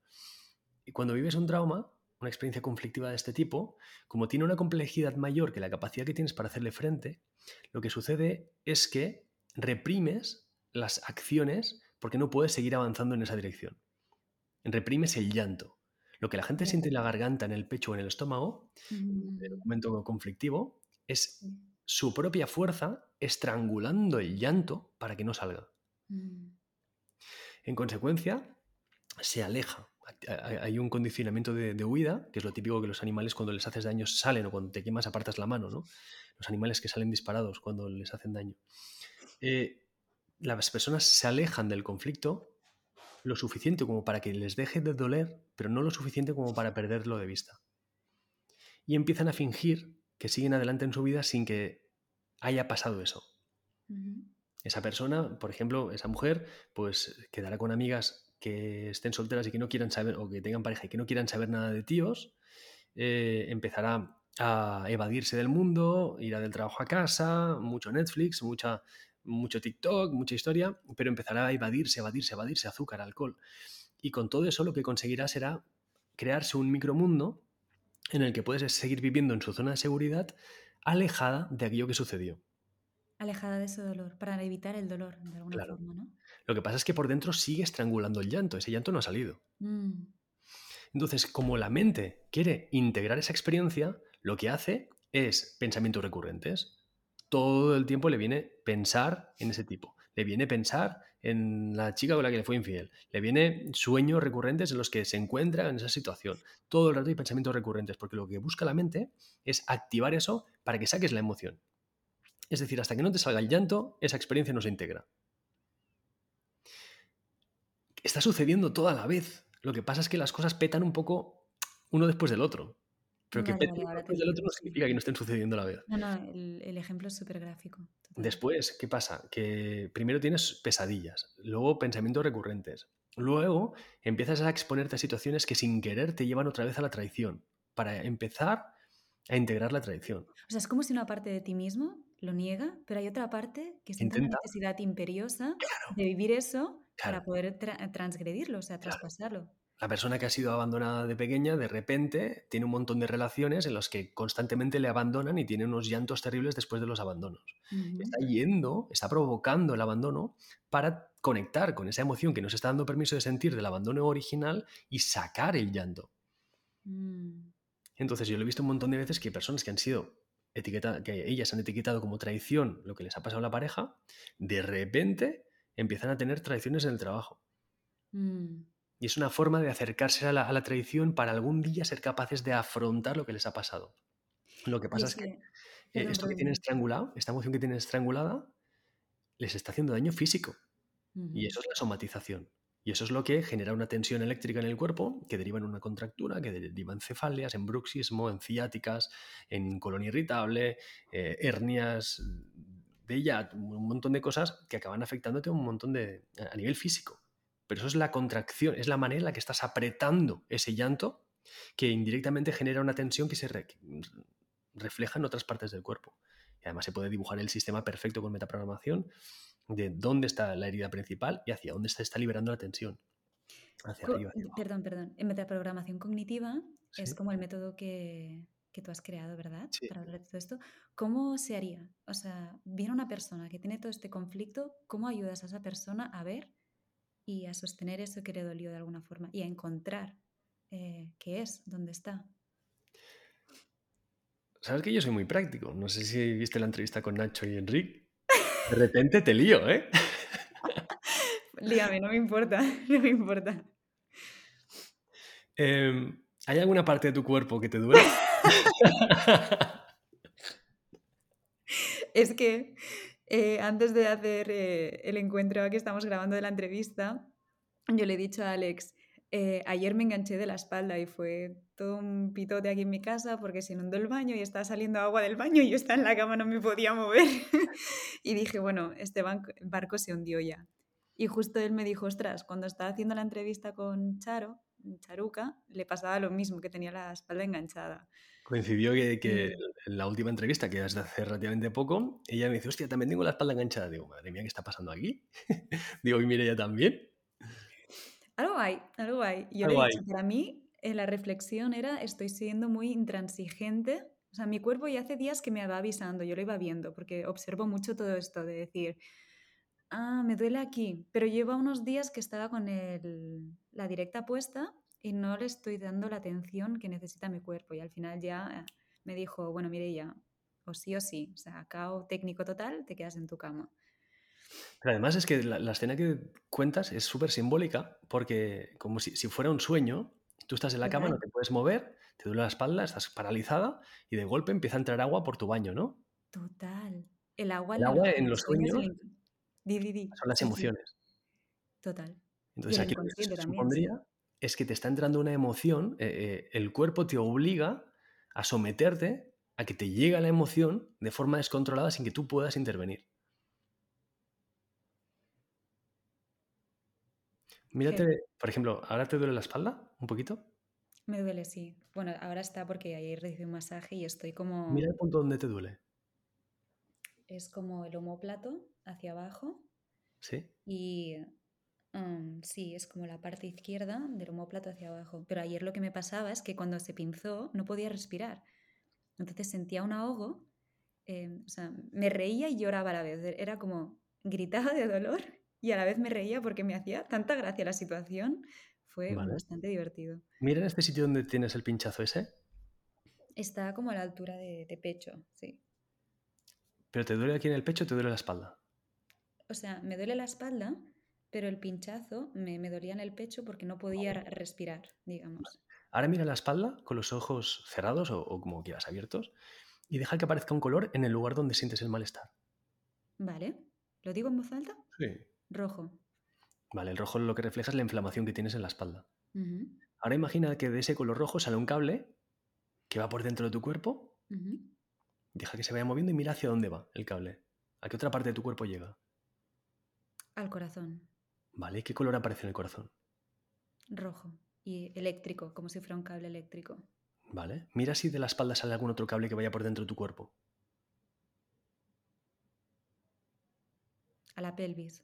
Y cuando vives un trauma, una experiencia conflictiva de este tipo, como tiene una complejidad mayor que la capacidad que tienes para hacerle frente, lo que sucede es que reprimes las acciones porque no puedes seguir avanzando en esa dirección. Reprimes el llanto. Lo que la gente siente en la garganta, en el pecho o en el estómago, en un Mm. momento conflictivo, es su propia fuerza estrangulando el llanto para que no salga. Mm. En consecuencia, se aleja. Hay- Hay un condicionamiento de, de huida, que es lo típico que los animales cuando les haces daño salen o cuando te quemas apartas la mano, ¿no? Los animales que salen disparados cuando les hacen daño. Eh, las personas se alejan del conflicto lo suficiente como para que les deje de doler, pero no lo suficiente como para perderlo de vista. Y empiezan a fingir que siguen adelante en su vida sin que haya pasado eso. Esa persona, por ejemplo, esa mujer, pues quedará con amigas que estén solteras y que no quieran saber, o que tengan pareja y que no quieran saber nada de tíos, eh, empezará a evadirse del mundo, irá del trabajo a casa, mucho Netflix, mucha, mucho TikTok, mucha historia, pero empezará a evadirse, evadirse, evadirse, azúcar, alcohol. Y con todo eso lo que conseguirá será crearse un micromundo en el que puedes seguir viviendo en su zona de seguridad alejada de aquello que sucedió. Alejada de ese dolor, para evitar el dolor, de alguna Claro. forma, ¿no? Lo que pasa es que por dentro sigue estrangulando el llanto, ese llanto no ha salido. Mm. Entonces, como la mente quiere integrar esa experiencia, lo que hace es pensamientos recurrentes. Todo el tiempo le viene pensar en ese tipo. Le viene pensar en la chica con la que le fue infiel. Le viene sueños recurrentes en los que se encuentra en esa situación. Todo el rato hay pensamientos recurrentes, porque lo que busca la mente es activar eso para que saques la emoción. Es decir, hasta que no te salga el llanto, esa experiencia no se integra. Está sucediendo toda la vez. Lo que pasa es que las cosas petan un poco uno después del otro. Pero que Vale, peten vale, después del otro no significa que no estén sucediendo a la vez. No, no, el, el ejemplo es súper gráfico. total. Después, ¿qué pasa? Que primero tienes pesadillas, luego pensamientos recurrentes, luego empiezas a exponerte a situaciones que sin querer te llevan otra vez a la traición, para empezar a integrar la traición. O sea, es como si una parte de ti mismo lo niega, pero hay otra parte que siente una necesidad imperiosa de vivir eso para Claro. poder tra- transgredirlo, o sea, Claro. traspasarlo. La persona que ha sido abandonada de pequeña, de repente, tiene un montón de relaciones en las que constantemente le abandonan y tiene unos llantos terribles después de los abandonos. Está yendo, está provocando el abandono para conectar con esa emoción que nos está dando permiso de sentir del abandono original y sacar el llanto. Mm. Entonces yo lo he visto un montón de veces que personas que han sido etiquetadas, que ellas han etiquetado como traición lo que les ha pasado a la pareja, de repente empiezan a tener traiciones en el trabajo. Mm. Y es una forma de acercarse a la, a la traición para algún día ser capaces de afrontar lo que les ha pasado. Lo que pasa es es que eh, esto que tienen estrangulado, esta emoción que tienen estrangulada, les está haciendo daño físico. Y eso es la somatización. Y eso es lo que genera una tensión eléctrica en el cuerpo que deriva en una contractura, que deriva en cefaleas, en bruxismo, en ciáticas, en colon irritable, eh, hernias de ya, un montón de cosas que acaban afectándote a un montón de. a nivel físico. Pero eso es la contracción, es la manera en la que estás apretando ese llanto que indirectamente genera una tensión que se re- refleja en otras partes del cuerpo. Y además se puede dibujar el sistema perfecto con metaprogramación de dónde está la herida principal y hacia dónde se está liberando la tensión. Hacia Co- arriba, hacia abajo. Perdón, perdón. En metaprogramación cognitiva es Sí. como el método que, que tú has creado, ¿verdad? Sí. Para hablar de todo esto. ¿Cómo se haría? O sea, viene una persona que tiene todo este conflicto, ¿cómo ayudas a esa persona a ver y a sostener eso que le dolió de alguna forma y a encontrar eh, qué es, dónde está? Sabes que yo soy muy práctico. No sé si viste la entrevista con Nacho y Enrique. De repente te lío, ¿eh? Líame, no me importa, no me importa. Em, ¿Hay alguna parte de tu cuerpo que te duele? es que eh, antes de hacer eh, el encuentro que estamos grabando de la entrevista, yo le he dicho a Alex, eh, ayer me enganché de la espalda y fue todo un pitote aquí en mi casa porque se inundó el baño y estaba saliendo agua del baño y yo estaba en la cama, no me podía mover. y dije, bueno, este barco se hundió ya. Y justo él me dijo, ostras, cuando estaba haciendo la entrevista con Charo, Charuca, le pasaba lo mismo, que tenía la espalda enganchada. Coincidió que, en la última entrevista, que es de hace relativamente poco, ella me dice, hostia, también tengo la espalda enganchada. Digo, madre mía, ¿qué está pasando aquí? Digo, y mire, ella también. Algo hay, algo hay. Yo le he dicho, para mí, eh, la reflexión era, estoy siendo muy intransigente. O sea, mi cuerpo ya hace días que me va avisando, yo lo iba viendo, porque observo mucho todo esto de decir, ah, me duele aquí, pero lleva unos días que estaba con la directa puesta y no le estoy dando la atención que necesita mi cuerpo. Y al final ya me dijo, bueno, mire ya, o sí o sí, o sea, cao técnico total, te quedas en tu cama. Pero además es que la, escena que cuentas es súper simbólica porque como si, fuera un sueño, tú estás en la cama, no te puedes mover, te duele la espalda, estás paralizada y de golpe empieza a entrar agua por tu baño, ¿no? Total. El agua, el agua en los sueños, son las emociones. Total. Entonces aquí lo que es que te está entrando una emoción, eh, eh, el cuerpo te obliga a someterte a que te llegue la emoción de forma descontrolada sin que tú puedas intervenir. Mírate, por ejemplo, ¿ahora te duele la espalda un poquito? Me duele, sí. Bueno, ahora está porque ayer recibí un masaje y estoy como... Mira el punto donde te duele. Es como el homóplato hacia abajo. Sí. Y sí, es como la parte izquierda del homóplato hacia abajo. Pero ayer lo que me pasaba es que cuando se pinzó no podía respirar. Entonces sentía un ahogo. Em, o sea, me reía y lloraba a la vez. Era como gritaba de dolor y a la vez me reía porque me hacía tanta gracia la situación. Fue bastante divertido. Mira en este sitio donde tienes el pinchazo ese. Está como a la altura de, pecho, sí. ¿Pero te duele aquí en el pecho o te duele la espalda? O sea, me duele la espalda, pero el pinchazo me, dolía en el pecho porque no podía respirar, digamos. Ahora mira la espalda con los ojos cerrados o, o, como quieras abiertos y deja que aparezca un color en el lugar donde sientes el malestar. Vale. ¿Lo digo en voz alta? Sí. Rojo. Vale, el rojo lo que refleja es la inflamación que tienes en la espalda. Ahora imagina que de ese color rojo sale un cable que va por dentro de tu cuerpo. Deja que se vaya moviendo y mira hacia dónde va el cable. ¿A qué otra parte de tu cuerpo llega? Al corazón. Vale, ¿qué color aparece en el corazón? Rojo y eléctrico, como si fuera un cable eléctrico. Vale, mira si de la espalda sale algún otro cable que vaya por dentro de tu cuerpo. A la pelvis.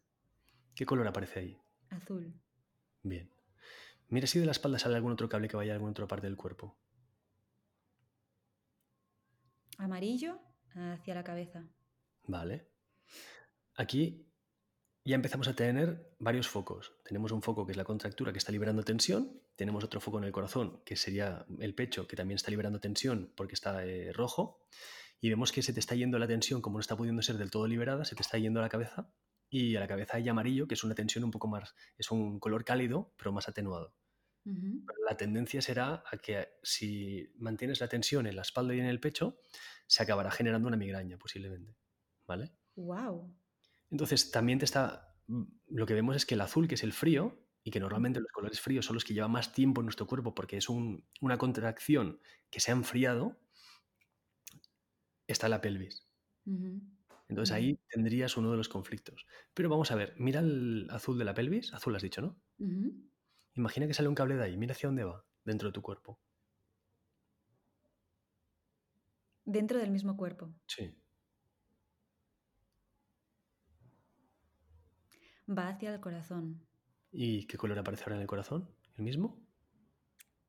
¿Qué color aparece ahí? Azul. Bien. Mira si de la espalda sale algún otro cable que vaya a alguna otra parte del cuerpo. Amarillo hacia la cabeza. Vale. Aquí ya empezamos a tener varios focos. Tenemos un foco que es la contractura que está liberando tensión. Tenemos otro foco en el corazón que sería el pecho que también está liberando tensión porque está eh, rojo. Y vemos que se te está yendo la tensión como no está pudiendo ser del todo liberada, se te está yendo a la cabeza y a la cabeza hay amarillo, que es una tensión un poco más, es un color cálido, pero más atenuado. la tendencia será a que si mantienes la tensión en la espalda y en el pecho, se acabará generando una migraña posiblemente. ¿Vale? Wow. Entonces, también te está. Mm, lo que vemos es que el azul, que es el frío, y que normalmente los colores fríos son los que llevan más tiempo en nuestro cuerpo porque es una contracción que se ha enfriado, está en la pelvis. Entonces ahí tendrías uno de los conflictos. Pero vamos a ver, mira el azul de la pelvis, azul has dicho, ¿no? Imagina que sale un cable de ahí, mira hacia dónde va, dentro de tu cuerpo. Dentro del mismo cuerpo. Sí. Va hacia el corazón. ¿Y qué color aparece ahora en el corazón? ¿El mismo?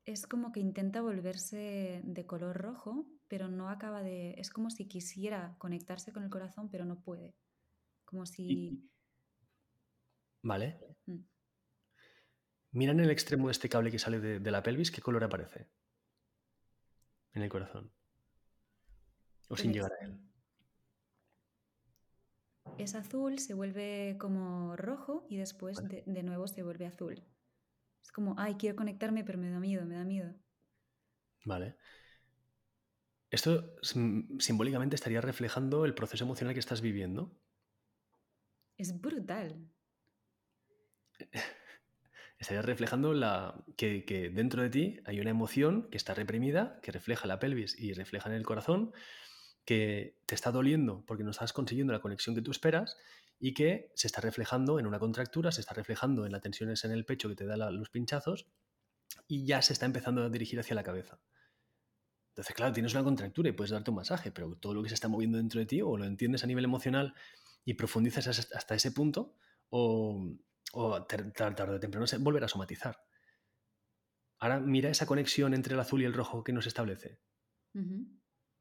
es como que intenta volverse de color rojo, pero no acaba de... Es como si quisiera conectarse con el corazón, pero no puede. Como si... Vale. Mm. Mira en el extremo de este cable que sale de, de la pelvis, ¿qué color aparece? En el corazón. O sin El llegar a él. Es azul, se vuelve como rojo y después Vale. de, de nuevo se vuelve azul. Es como, ay, quiero conectarme, pero me da miedo, me da miedo. Vale. Esto sim- simbólicamente estaría reflejando el proceso emocional que estás viviendo. Es brutal. Estaría reflejando la, que, que dentro de ti hay una emoción que está reprimida, que refleja la pelvis y refleja en el corazón, que te está doliendo porque no estás consiguiendo la conexión que tú esperas y que se está reflejando en una contractura, se está reflejando en las tensiones en el pecho que te da la- los pinchazos y ya se está empezando a dirigir hacia la cabeza. Entonces, claro, tienes una contractura y puedes darte un masaje, pero todo lo que se está moviendo dentro de ti o lo entiendes a nivel emocional y profundizas hasta ese punto o, o tar- tar- tarde o temprano se volverá a somatizar. Ahora mira esa conexión entre el azul y el rojo que nos establece.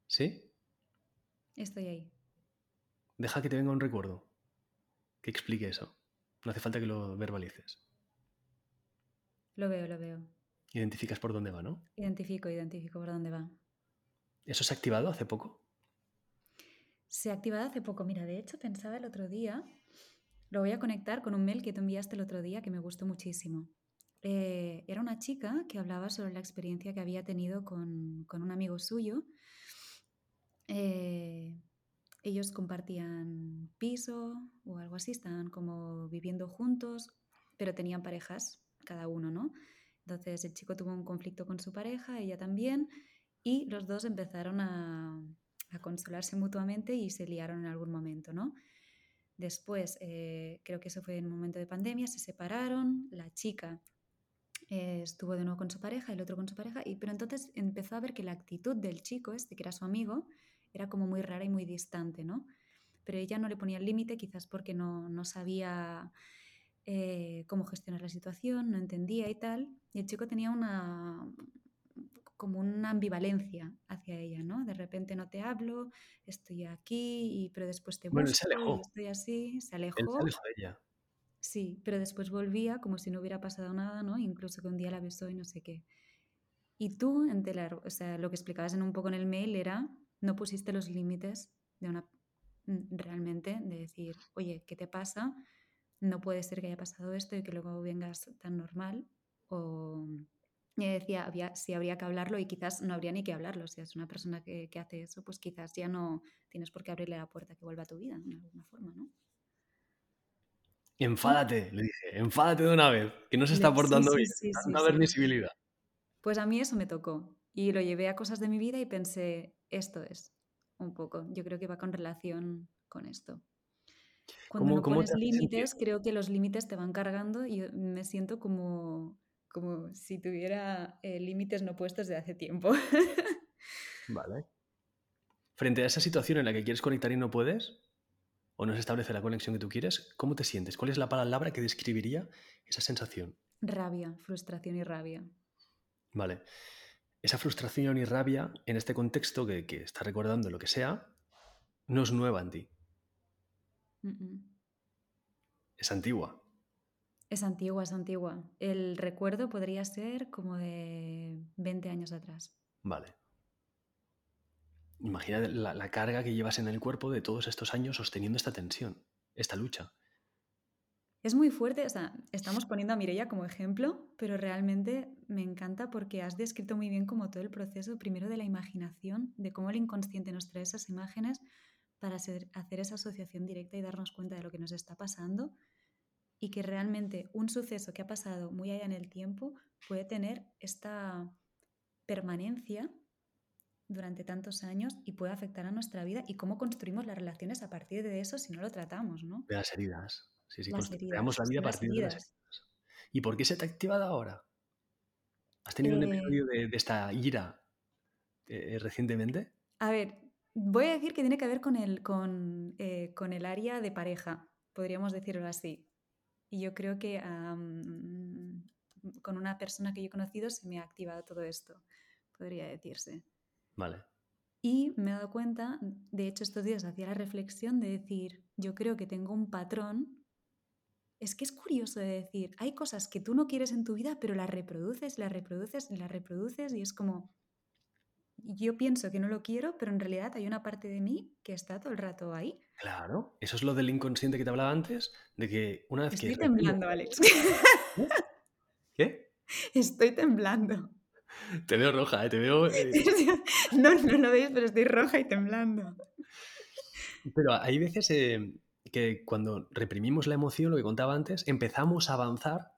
¿Sí? Estoy ahí. Deja que te venga un recuerdo que explique eso. No hace falta que lo verbalices. Lo veo, lo veo. Identificas por dónde va, ¿no? Identifico, identifico por dónde va. ¿Eso se ha activado hace poco? Se ha activado hace poco. Mira, de hecho pensaba el otro día, lo voy a conectar con un mail que tú enviaste el otro día que me gustó muchísimo. Eh, era una chica que hablaba sobre la experiencia que había tenido con, con un amigo suyo. Eh, ellos compartían piso o algo así, estaban como viviendo juntos, pero tenían parejas cada uno, ¿no? Entonces el chico tuvo un conflicto con su pareja, ella también, y los dos empezaron a, a consolarse mutuamente y se liaron en algún momento, ¿no? Después, eh, creo que eso fue en un momento de pandemia, se separaron, la chica eh, estuvo de nuevo con su pareja, el otro con su pareja, y, pero entonces empezó a ver que la actitud del chico, este que era su amigo, era como muy rara y muy distante, ¿no? Pero ella no le ponía el límite, quizás porque no, no sabía eh, cómo gestionar la situación, no entendía y tal, y el chico tenía una como una ambivalencia hacia ella, ¿no? De repente no te hablo, estoy aquí, y, pero después te Bueno, él se busco alejó. estoy así, se Él se alejó, alejó de ella. sí, pero después volvía como si no hubiera pasado nada, ¿no? Incluso que un día la besó y no sé qué. Y tú, entre la- o sea, lo que explicabas en un poco en el mail era, no pusiste los límites de una, mm, realmente, de decir, oye, ¿qué te pasa? No puede ser que haya pasado esto y que luego vengas tan normal. O ella decía, había, sí habría que hablarlo y quizás no habría ni que hablarlo. Si es una persona que, que hace eso, pues quizás ya no tienes por qué abrirle la puerta que vuelva a tu vida, de alguna forma, ¿no? Enfádate, le dije, enfádate de una vez, que no se está portando sí, bien. sí, Tanta sí. visibilidad. Pues a mí eso me tocó y lo llevé a cosas de mi vida y pensé, esto es un poco, yo creo que va con relación con esto. Cuando ¿Cómo, no cómo pones límites, creo que los límites te van cargando y me siento como, como si tuviera eh, límites no puestos de hace tiempo. Vale. Frente a esa situación en la que quieres conectar y no puedes, o no se establece la conexión que tú quieres, ¿cómo te sientes? ¿Cuál es la palabra que describiría esa sensación? rabia, frustración y rabia. Vale. Esa frustración y rabia en este contexto que, que estás recordando lo que sea, no es nueva en ti, es antigua. Es antigua, es antigua. El recuerdo podría ser como de 20 años atrás. Vale. Imagina la, la carga que llevas en el cuerpo de todos estos años sosteniendo esta tensión, esta lucha. Es muy fuerte, o sea, estamos poniendo a Mireia como ejemplo, pero realmente me encanta porque has descrito muy bien como todo el proceso, primero de la imaginación, de cómo el inconsciente nos trae esas imágenes para hacer, hacer esa asociación directa y darnos cuenta de lo que nos está pasando y que realmente un suceso que ha pasado muy allá en el tiempo puede tener esta permanencia durante tantos años y puede afectar a nuestra vida y cómo construimos las relaciones a partir de eso si no lo tratamos, ¿no? De las heridas. Sí, sí, heridas, creamos la vida a partir de las heridas. ¿Y por qué se te ha activado ahora? ¿Has tenido un Eh, episodio de, de esta ira eh, recientemente? A ver, voy a decir que tiene que ver con el, con, eh, con el área de pareja, podríamos decirlo así. Y yo creo que con una persona que yo he conocido se me ha activado todo esto, podría decirse. Vale. Y me he dado cuenta, de hecho estos días hacía la reflexión de decir, yo creo que tengo un patrón. Es que es curioso de decir, hay cosas que tú no quieres en tu vida, pero las reproduces, las reproduces, las reproduces y es como, yo pienso que no lo quiero, pero en realidad hay una parte de mí que está todo el rato ahí. Claro, eso es lo del inconsciente que te hablaba antes, de que una vez Estoy que... temblando, Alex. ¿Qué? Estoy temblando. Te veo roja, ¿eh? te veo... eh, No, no lo veis, pero estoy roja y temblando. Pero hay veces eh, que cuando reprimimos la emoción, lo que contaba antes, empezamos a avanzar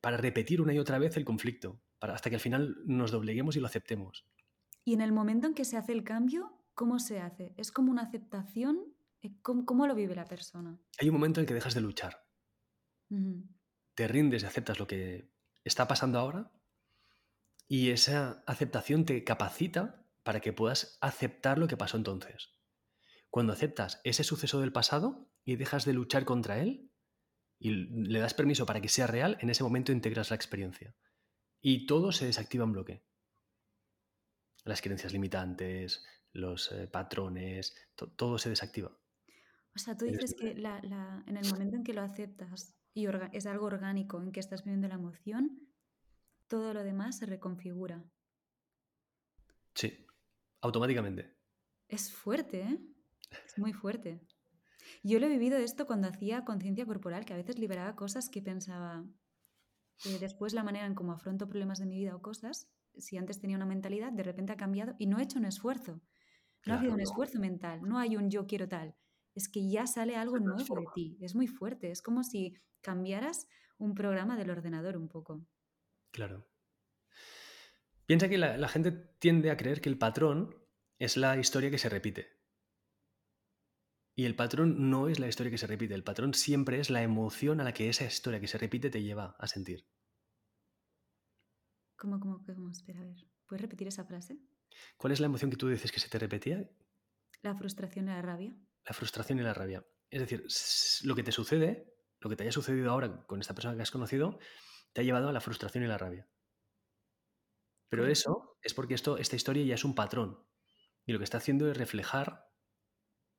para repetir una y otra vez el conflicto, para, hasta que al final nos dobleguemos y lo aceptemos. Y en el momento en que se hace el cambio, ¿cómo se hace? ¿Es como una aceptación? Eh, ¿Cómo, cómo lo vive la persona? Hay un momento en que dejas de luchar, te rindes y aceptas lo que está pasando ahora y esa aceptación te capacita para que puedas aceptar lo que pasó entonces. Cuando aceptas ese suceso del pasado y dejas de luchar contra él y le das permiso para que sea real, en ese momento integras la experiencia. Y todo se desactiva en bloque. Las creencias limitantes, los eh, patrones, to- todo se desactiva. O sea, tú dices que la- la- en el momento en que lo aceptas y es algo orgánico, en que estás viviendo la emoción, todo lo demás se reconfigura. Sí, automáticamente. Es fuerte, ¿eh? Es muy fuerte. Yo lo he vivido esto cuando hacía conciencia corporal, que a veces liberaba cosas que pensaba. eh, después la manera en cómo afronto problemas de mi vida o cosas, si antes tenía una mentalidad, de repente ha cambiado y no he hecho un esfuerzo. No ha habido un esfuerzo mental, no hay un yo quiero tal. Es que ya sale algo nuevo de ti. Es muy fuerte. Es como si cambiaras un programa del ordenador un poco. Claro. Piensa que la, la gente tiende a creer que el patrón es la historia que se repite. Y el patrón no es la historia que se repite. El patrón siempre es la emoción a la que esa historia que se repite te lleva a sentir. ¿Cómo, cómo, cómo? Espera, a ver. ¿Puedes repetir esa frase? ¿Cuál es la emoción que tú dices que se te repetía? La frustración y la rabia. La frustración y la rabia. Es decir, lo que te sucede, lo que te haya sucedido ahora con esta persona que has conocido, te ha llevado a la frustración y la rabia. Pero eso es porque esto, esta historia ya es un patrón. Y lo que está haciendo es reflejar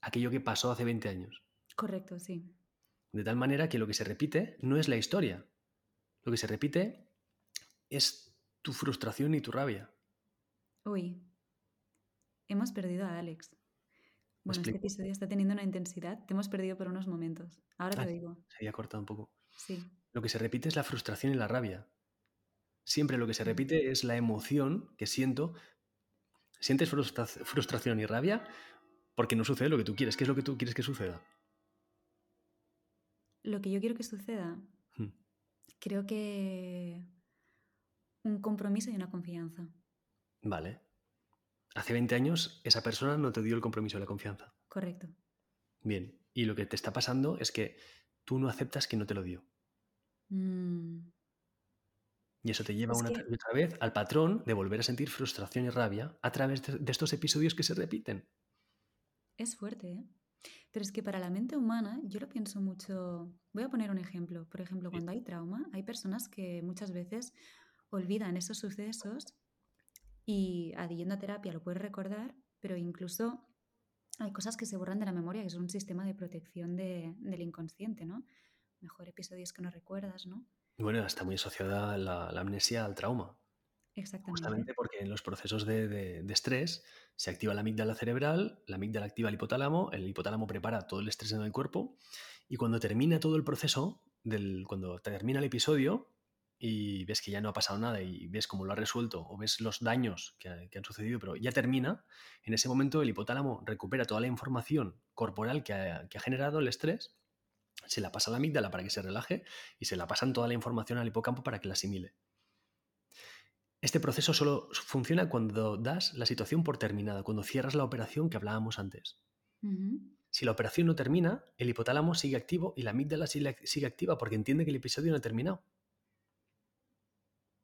aquello que pasó hace 20 años. Correcto, sí. De tal manera que lo que se repite no es la historia. Lo que se repite es tu frustración y tu rabia. Uy, hemos perdido a Alex. Bueno, este episodio está teniendo una intensidad. Te hemos perdido por unos momentos. Ahora Ah, te digo. Se había cortado un poco. Sí. Lo que se repite es la frustración y la rabia. Siempre lo que se repite es la emoción que siento. Sientes frustra- frustración y rabia porque no sucede lo que tú quieres. ¿Qué es lo que tú quieres que suceda? Lo que yo quiero que suceda, Hmm. creo que un compromiso y una confianza. Vale. Hace 20 años esa persona no te dio el compromiso y la confianza. Correcto. Bien. Y lo que te está pasando es que tú no aceptas que no te lo dio. Mm, Y eso te lleva Es una que- otra vez al patrón de volver a sentir frustración y rabia a través de, de estos episodios que se repiten. Es fuerte, ¿eh? Pero es que para la mente humana, yo lo pienso mucho. Voy a poner un ejemplo. Por ejemplo, cuando hay trauma, hay personas que muchas veces olvidan esos sucesos y a- yendo a terapia lo puedes recordar, pero incluso hay cosas que se borran de la memoria, que es un sistema de protección de- del inconsciente, ¿no? Mejor episodios que no recuerdas, ¿no? Bueno, está muy asociada la, la amnesia al trauma. Exactamente. Justamente porque en los procesos de, de- de estrés se activa la amígdala cerebral, la amígdala activa el hipotálamo, el hipotálamo prepara todo el estrés en el cuerpo y cuando termina todo el proceso, del, cuando termina el episodio y ves que ya no ha pasado nada y ves cómo lo ha resuelto o ves los daños que, ha- que han sucedido, pero ya termina, en ese momento el hipotálamo recupera toda la información corporal que ha, que ha generado el estrés, se la pasa a la amígdala para que se relaje y se la pasan toda la información al hipocampo para que la asimile. Este proceso solo funciona cuando das la situación por terminada, cuando cierras la operación que hablábamos antes. Si la operación no termina, el hipotálamo sigue activo y la amígdala sigue sigue activa porque entiende que el episodio no ha terminado.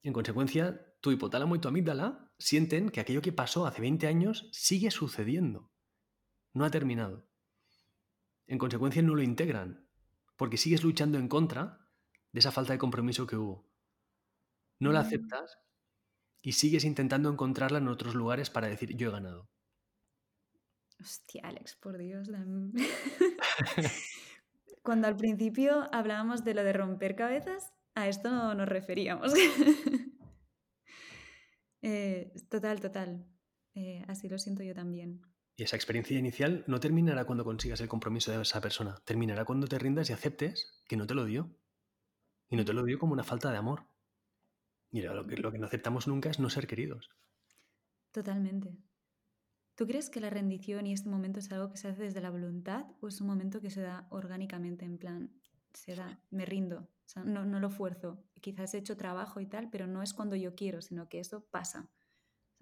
En consecuencia, tu hipotálamo y tu amígdala sienten que aquello que pasó hace 20 años sigue sucediendo. No ha terminado. En consecuencia, no lo integran porque sigues luchando en contra de esa falta de compromiso que hubo. no la Mm. aceptas y sigues intentando encontrarla en otros lugares para decir yo he ganado. Hostia, Alex, por Dios. la- Cuando al principio hablábamos de lo de romper cabezas, a esto no nos referíamos. Eh, total, total. Eh, así lo siento yo también. Y esa experiencia inicial no terminará cuando consigas el compromiso de esa persona, terminará cuando te rindas y aceptes que no te lo dio. Y no te lo dio como una falta de amor. Mira, lo que, lo que no aceptamos nunca es no ser queridos. Totalmente. ¿Tú crees que la rendición y este momento es algo que se hace desde la voluntad o es un momento que se da orgánicamente en plan, se da, me rindo, o sea, no, no lo fuerzo, quizás he hecho trabajo y tal, pero no es cuando yo quiero, sino que eso pasa,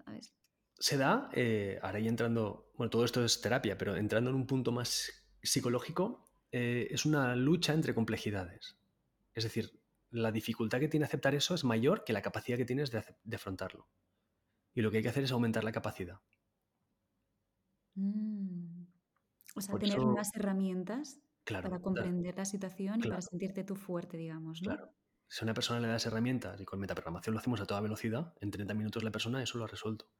¿sabes? Se da, eh, ahora ya entrando, bueno, todo esto es terapia, pero entrando en un punto más psicológico, eh, es una lucha entre complejidades. Es decir, la dificultad que tiene aceptar eso es mayor que la capacidad que tienes de, afrontarlo. Y lo que hay que hacer es aumentar la capacidad. Mm. O sea, Por tener eso- más herramientas Claro, para comprender la situación y para sentirte tú fuerte, digamos, ¿no? Claro. Si a una persona le das herramientas y con metaprogramación lo hacemos a toda velocidad, en 30 minutos la persona eso lo ha resuelto.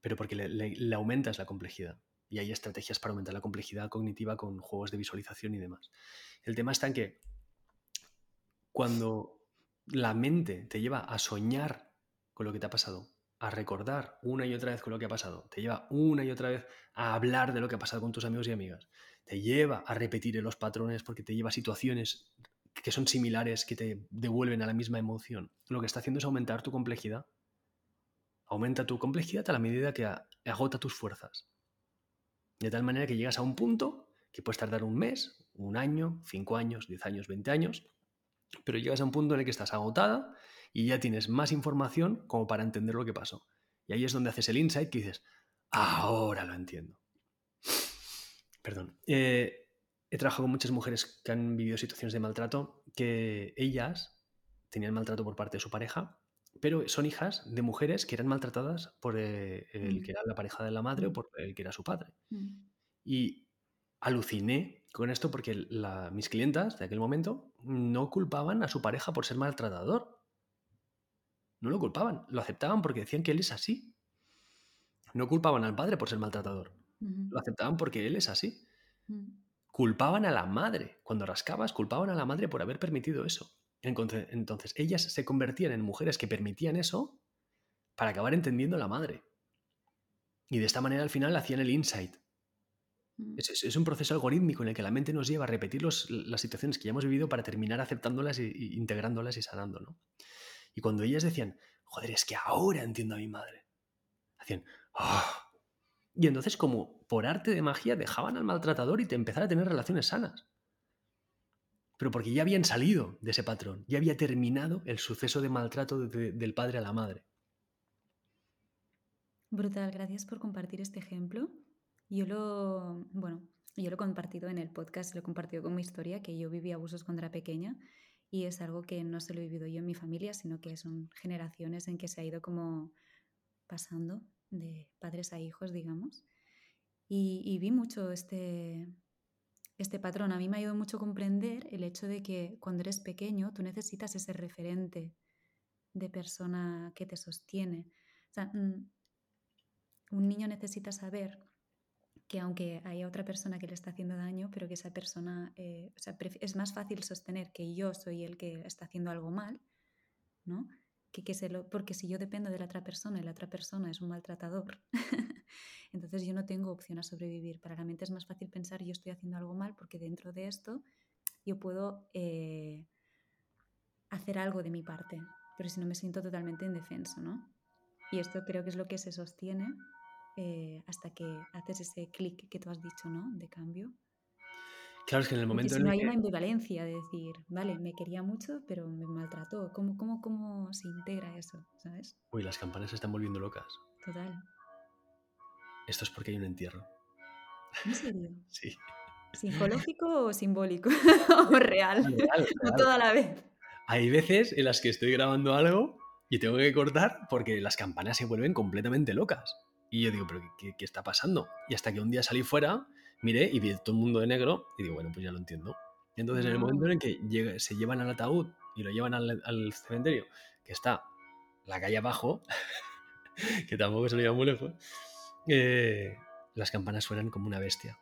Pero porque le, le- le aumentas la complejidad. Y hay estrategias para aumentar la complejidad cognitiva con juegos de visualización y demás. El tema está en que cuando la mente te lleva a soñar con lo que te ha pasado, a recordar una y otra vez con lo que ha pasado, te lleva una y otra vez a hablar de lo que ha pasado con tus amigos y amigas, te lleva a repetir los patrones porque te lleva a situaciones que son similares, que te devuelven a la misma emoción. Lo que está haciendo es aumentar tu complejidad. Aumenta tu complejidad a la medida que agota tus fuerzas. De tal manera que llegas a un punto que puedes tardar un mes, un año, cinco años, diez años, veinte años, pero llegas a un punto en el que estás agotada y ya tienes más información como para entender lo que pasó. Y ahí es donde haces el insight que dices, ahora lo entiendo. Perdón. Eh, he trabajado con muchas mujeres que han vivido situaciones de maltrato, que ellas tenían maltrato por parte de su pareja, pero son hijas de mujeres que eran maltratadas por eh, el Mm. que era la pareja de la madre o por el que era su padre. Mm. Y aluciné con esto porque la- mis clientas de aquel momento no culpaban a su pareja por ser maltratador. No lo culpaban, lo aceptaban porque decían que él es así. No culpaban al padre por ser maltratador, lo aceptaban porque él es así. Mm. Culpaban a la madre, cuando rascabas, culpaban a la madre por haber permitido eso. Entonces, entonces ellas se convertían en mujeres que permitían eso para acabar entendiendo a la madre. Y de esta manera al final hacían el insight. Es, es- es un proceso algorítmico en el que la mente nos lleva a repetir los- las situaciones que ya hemos vivido para terminar aceptándolas y, y integrándolas y sanando, ¿no? Y cuando ellas decían, joder, es que ahora entiendo a mi madre, hacían, "Ah". Y entonces como por arte de magia dejaban al maltratador y te empezar a tener relaciones sanas. Pero porque ya habían salido de ese patrón, ya había terminado el suceso de maltrato de- de- del padre a la madre. Brutal, gracias por compartir este ejemplo. Yo lo, bueno, yo lo he compartido en el podcast, lo he compartido como historia, que yo viví abusos cuando era pequeña y es algo que no se lo he vivido yo en mi familia, sino que son generaciones en que se ha ido como pasando de padres a hijos, digamos. Y, vi mucho este, este patrón. A mí me ha ayudado mucho comprender el hecho de que cuando eres pequeño tú necesitas ese referente de persona que te sostiene. Mm, un niño necesita saber que aunque haya otra persona que le está haciendo daño, pero que esa persona, eh, o sea, es más fácil sostener que yo soy el que está haciendo algo mal, ¿no? Que, que se lo, porque si yo dependo de la otra persona y la otra persona es un maltratador, entonces yo no tengo opción a sobrevivir. Para la mente es más fácil pensar yo estoy haciendo algo mal porque dentro de esto yo puedo eh, hacer algo de mi parte, pero si no me siento totalmente indefenso, ¿no? Y esto creo que es lo que se sostiene eh, hasta que haces ese clic que tú has dicho, ¿no? De cambio. Claro, es que en el momento si en no el hay que... una ambivalencia de decir, vale, me quería mucho, pero me maltrató. ¿Cómo, cómo, cómo se integra eso? ¿Sabes? Uy, las campanas se están volviendo locas. Total. Esto es porque hay un entierro. ¿En serio? Sí. ¿Psicológico o simbólico? ¿O real? Real, real. toda la vez. Hay veces en las que estoy grabando algo y tengo que cortar porque las campanas se vuelven completamente locas. Y yo digo, ¿pero qué, qué está pasando? Y hasta que un día salí fuera, miré y vi todo el mundo de negro y digo, bueno, pues ya lo entiendo. Y entonces en el momento en el que llega- se llevan al ataúd y lo llevan al, al cementerio, que que está la calle abajo, que tampoco se lo lleva muy lejos, eh, las campanas suenan como una bestia.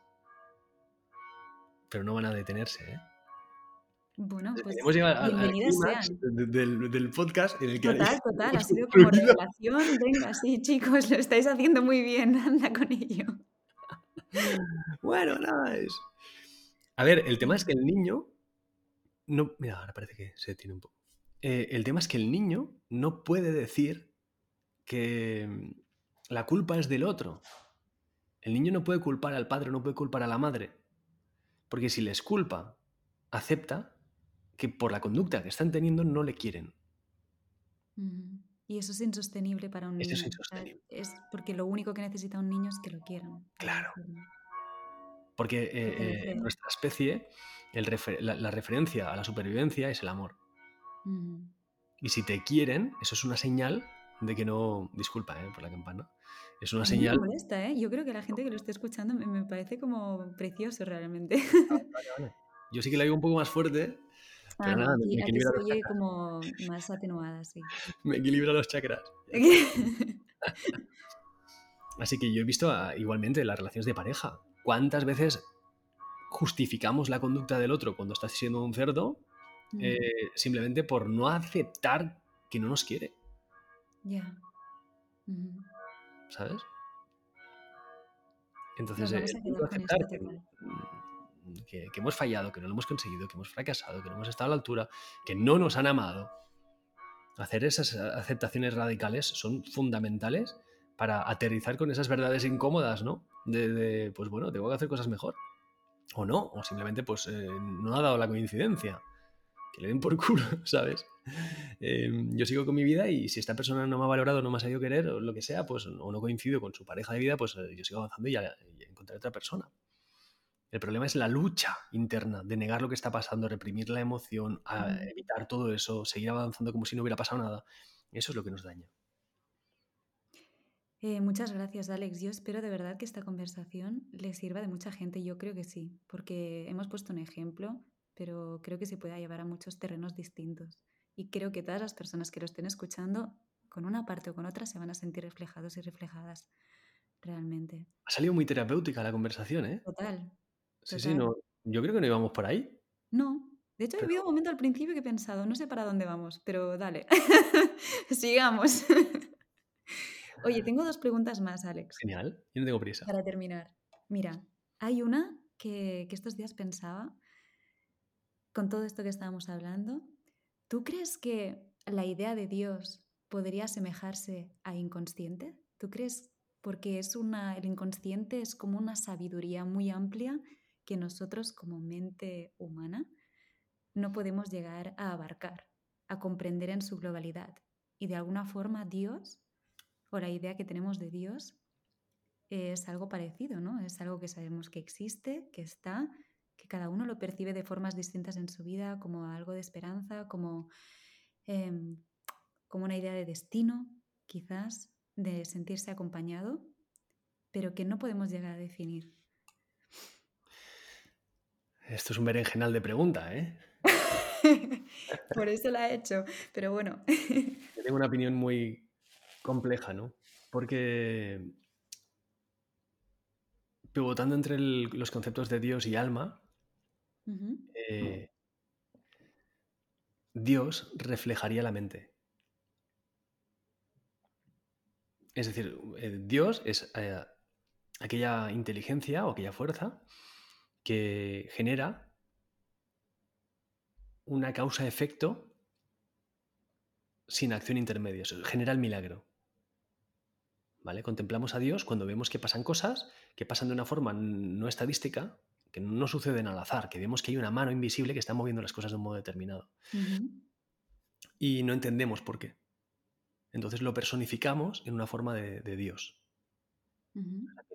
Pero no van a detenerse, ¿eh? Bueno, pues Hemos llegado al- al bienvenidas sean. de- del, del podcast en el que Total, total, ha sido como revelación. Venga, sí, chicos, lo estáis haciendo muy bien, anda con ello. Bueno, nada, es. A ver, el tema es que el niño. No, mira, ahora parece que se detiene un poco. Eh, el tema es que el niño no puede decir que mm, la culpa es del otro. El niño no puede culpar al padre, no puede culpar a la madre. Porque si les culpa, acepta que por la conducta que están teniendo no le quieren. Y eso es insostenible para un Eso es niño. o sea, insostenible. es porque lo único que necesita un niño es que lo quieran. Claro. Porque eh, eh, nuestra especie el refer- la- la referencia a la supervivencia es el amor. Y si te quieren, eso es una señal de que no. Disculpa, ¿eh? Por la campana. Es una A mí me señal. molesta, ¿eh? Yo creo que la gente que lo esté escuchando me, me parece como precioso realmente. Vale, vale. Yo sí que la digo un poco más fuerte, pero Ah, no, nada, me, aquí, me aquí equilibra se los oye chakras. como más atenuada, sí. Me equilibra los chakras. Así que yo he visto igualmente las relaciones de pareja. ¿Cuántas veces justificamos la conducta del otro cuando está siendo un cerdo Mm, eh, simplemente por no aceptar que no nos quiere? Ya. ¿Sabes? Entonces, eh, esto aceptar que, que- hemos fallado, que no lo hemos conseguido, que hemos fracasado, que no hemos estado a la altura, que no nos han amado. Hacer esas aceptaciones radicales son fundamentales para aterrizar con esas verdades incómodas, ¿no? De, pues bueno, tengo que hacer cosas mejor. O no, o simplemente pues eh, no ha dado la coincidencia. Que le den por culo, ¿sabes? Eh, yo sigo con mi vida y si esta persona no me ha valorado, no me ha sabido querer, o lo que sea, pues o no coincido con su pareja de vida, pues eh, yo sigo avanzando y ya, y encontraré otra persona. El problema es la lucha interna de negar lo que está pasando, reprimir la emoción, a evitar todo eso, seguir avanzando como si no hubiera pasado nada. Eso es lo que nos daña. Eh, muchas gracias, Alex. Yo espero de verdad que esta conversación le sirva de mucha gente. Yo creo que sí, porque hemos puesto un ejemplo, pero creo que se puede llevar a muchos terrenos distintos. Y creo que todas las personas que lo estén escuchando, con una parte o con otra, se van a sentir reflejados y reflejadas realmente. Ha salido muy terapéutica la conversación, ¿eh? Total. Sí, sí, no, yo creo que no íbamos por ahí. No. De hecho, he Pero- habido un momento al principio que he pensado, no sé para dónde vamos, pero dale. Sigamos. Oye, tengo dos preguntas más, Alex. Genial, yo no tengo prisa. Para terminar, mira, hay una que, que estos días pensaba, con todo esto que estábamos hablando, ¿tú crees que la idea de Dios podría asemejarse a inconsciente? ¿Tú crees? Porque es una, el inconsciente es como una sabiduría muy amplia que nosotros como mente humana no podemos llegar a abarcar, a comprender en su globalidad. Y de alguna forma Dios, o la idea que tenemos de Dios, es algo parecido, ¿no? Es algo que sabemos que existe, que está, que cada uno lo percibe de formas distintas en su vida, como algo de esperanza, como, em, como una idea de destino, quizás, de sentirse acompañado, pero que no podemos llegar a definir. Esto es un berenjenal de pregunta, ¿eh? Por eso la he hecho, pero bueno. Yo tengo una opinión muy compleja, ¿no? Porque pivotando entre el- los conceptos de Dios y alma, eh, Dios reflejaría la mente. Es decir, eh, Dios es eh, aquella inteligencia o aquella fuerza que genera una causa-efecto sin acción intermedia, eso genera el milagro. ¿Vale? Contemplamos a Dios cuando vemos que pasan cosas que pasan de una forma no estadística, que no suceden al azar, que vemos que hay una mano invisible que está moviendo las cosas de un modo determinado. Y no entendemos por qué. Entonces lo personificamos en una forma de, de Dios.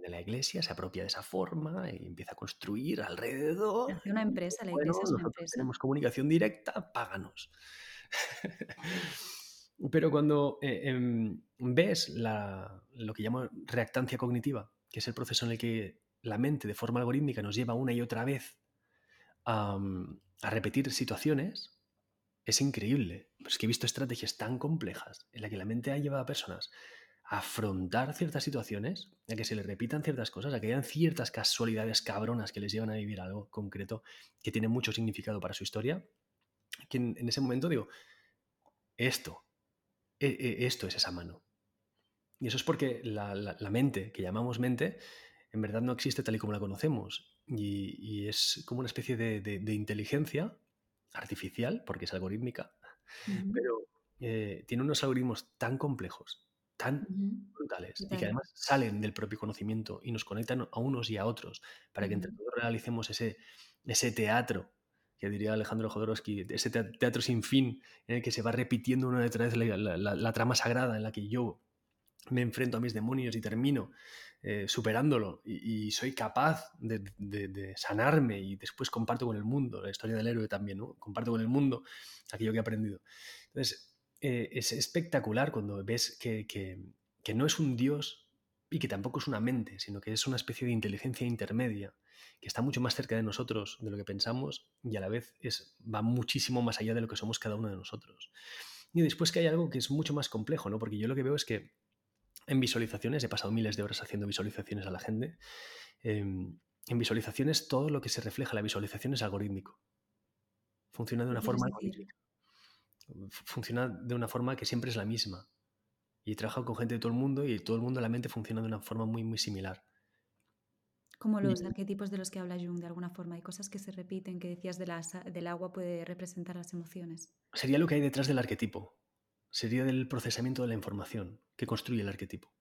La iglesia, se apropia de esa forma y empieza a construir alrededor. Hace una empresa, la Bueno, iglesia es una empresa. tenemos comunicación directa, páganos. Pero cuando eh, em, ves la- lo que llamo reactancia cognitiva, que es el proceso en el que la mente de forma algorítmica nos lleva una y otra vez a, a repetir situaciones, es increíble. Pero es que he visto estrategias tan complejas en las que la mente ha llevado a personas afrontar ciertas situaciones, a que se les repitan ciertas cosas, a que hayan ciertas casualidades cabronas que les llevan a vivir algo concreto que tiene mucho significado para su historia, que en, ese momento digo, esto, e, e, esto es esa mano. Y eso es porque la, mente, que llamamos mente, en verdad no existe tal y como la conocemos. Y, es como una especie de inteligencia artificial, porque es algorítmica, pero eh, tiene unos algoritmos tan complejos, tan brutales, y que además salen del propio conocimiento y nos conectan a unos y a otros, para que entre todos realicemos ese, ese teatro que diría Alejandro Jodorowsky, ese teatro sin fin en el que se va repitiendo una detrás la, la, la, trama sagrada en la que yo me enfrento a mis demonios y termino eh, superándolo y, soy capaz de, sanarme y después comparto con el mundo, la historia del héroe también, ¿no? comparto con el mundo aquello que he aprendido. Entonces, eh, es espectacular cuando ves que, que, no es un dios y que tampoco es una mente, sino que es una especie de inteligencia intermedia que está mucho más cerca de nosotros de lo que pensamos y a la vez es, va muchísimo más allá de lo que somos cada uno de nosotros. Y después que hay algo que es mucho más complejo, ¿no? porque yo lo que veo es que en visualizaciones, he pasado miles de horas haciendo visualizaciones a la gente. Em, en visualizaciones, todo lo que se refleja en la visualización es algorítmico. Funciona de una forma Funciona de una forma que siempre es la misma. Y he trabajado con gente de todo el mundo y todo el mundo la mente funciona de una forma muy, muy similar. Como los arquetipos de los que habla Jung, de alguna forma. Hay cosas que se repiten, que decías de del agua puede representar las emociones. Sería lo que hay detrás del arquetipo sería del procesamiento de la información que construye el arquetipo.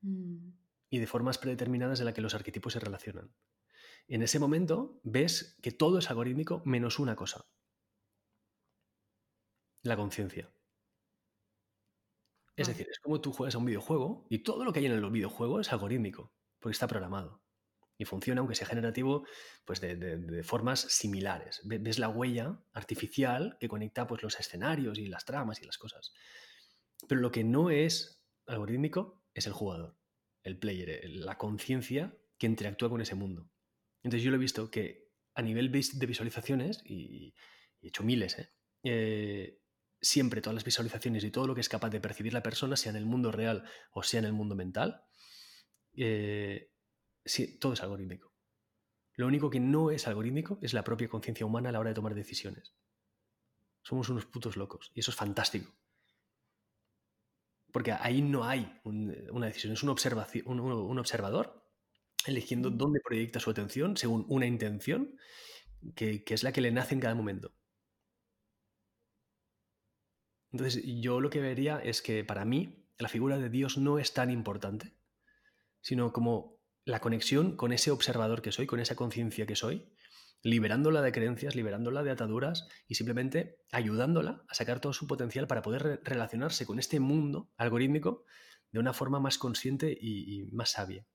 Mm. Y de formas predeterminadas en las que los arquetipos se relacionan. En ese momento ves que todo es algorítmico menos una cosa. La conciencia. Es decir, es como tú juegas a un videojuego y todo lo que hay en el videojuego es algorítmico, porque está programado y funciona, aunque sea generativo, pues de, formas similares. Ves la huella artificial que conecta pues, los escenarios y las tramas y las cosas. Pero lo que no es algorítmico es el jugador, el player, la conciencia que interactúa con ese mundo. Entonces yo lo he visto que a nivel de visualizaciones, y, he hecho miles, ¿eh? Eh, siempre todas las visualizaciones y todo lo que es capaz de percibir la persona, sea en el mundo real o sea en el mundo mental, eh, sí, todo es algorítmico. Lo único que no es algorítmico es la propia conciencia humana a la hora de tomar decisiones. Somos unos putos locos y eso es fantástico. Porque ahí no hay una decisión, es un, un, observador eligiendo dónde proyecta su atención según una intención que, que es la que le nace en cada momento. Entonces yo lo que vería es que para mí la figura de Dios no es tan importante, sino como la conexión con ese observador que soy, con esa conciencia que soy, liberándola de creencias, liberándola de ataduras y simplemente ayudándola a sacar todo su potencial para poder relacionarse con este mundo algorítmico de una forma más consciente y, más sabia.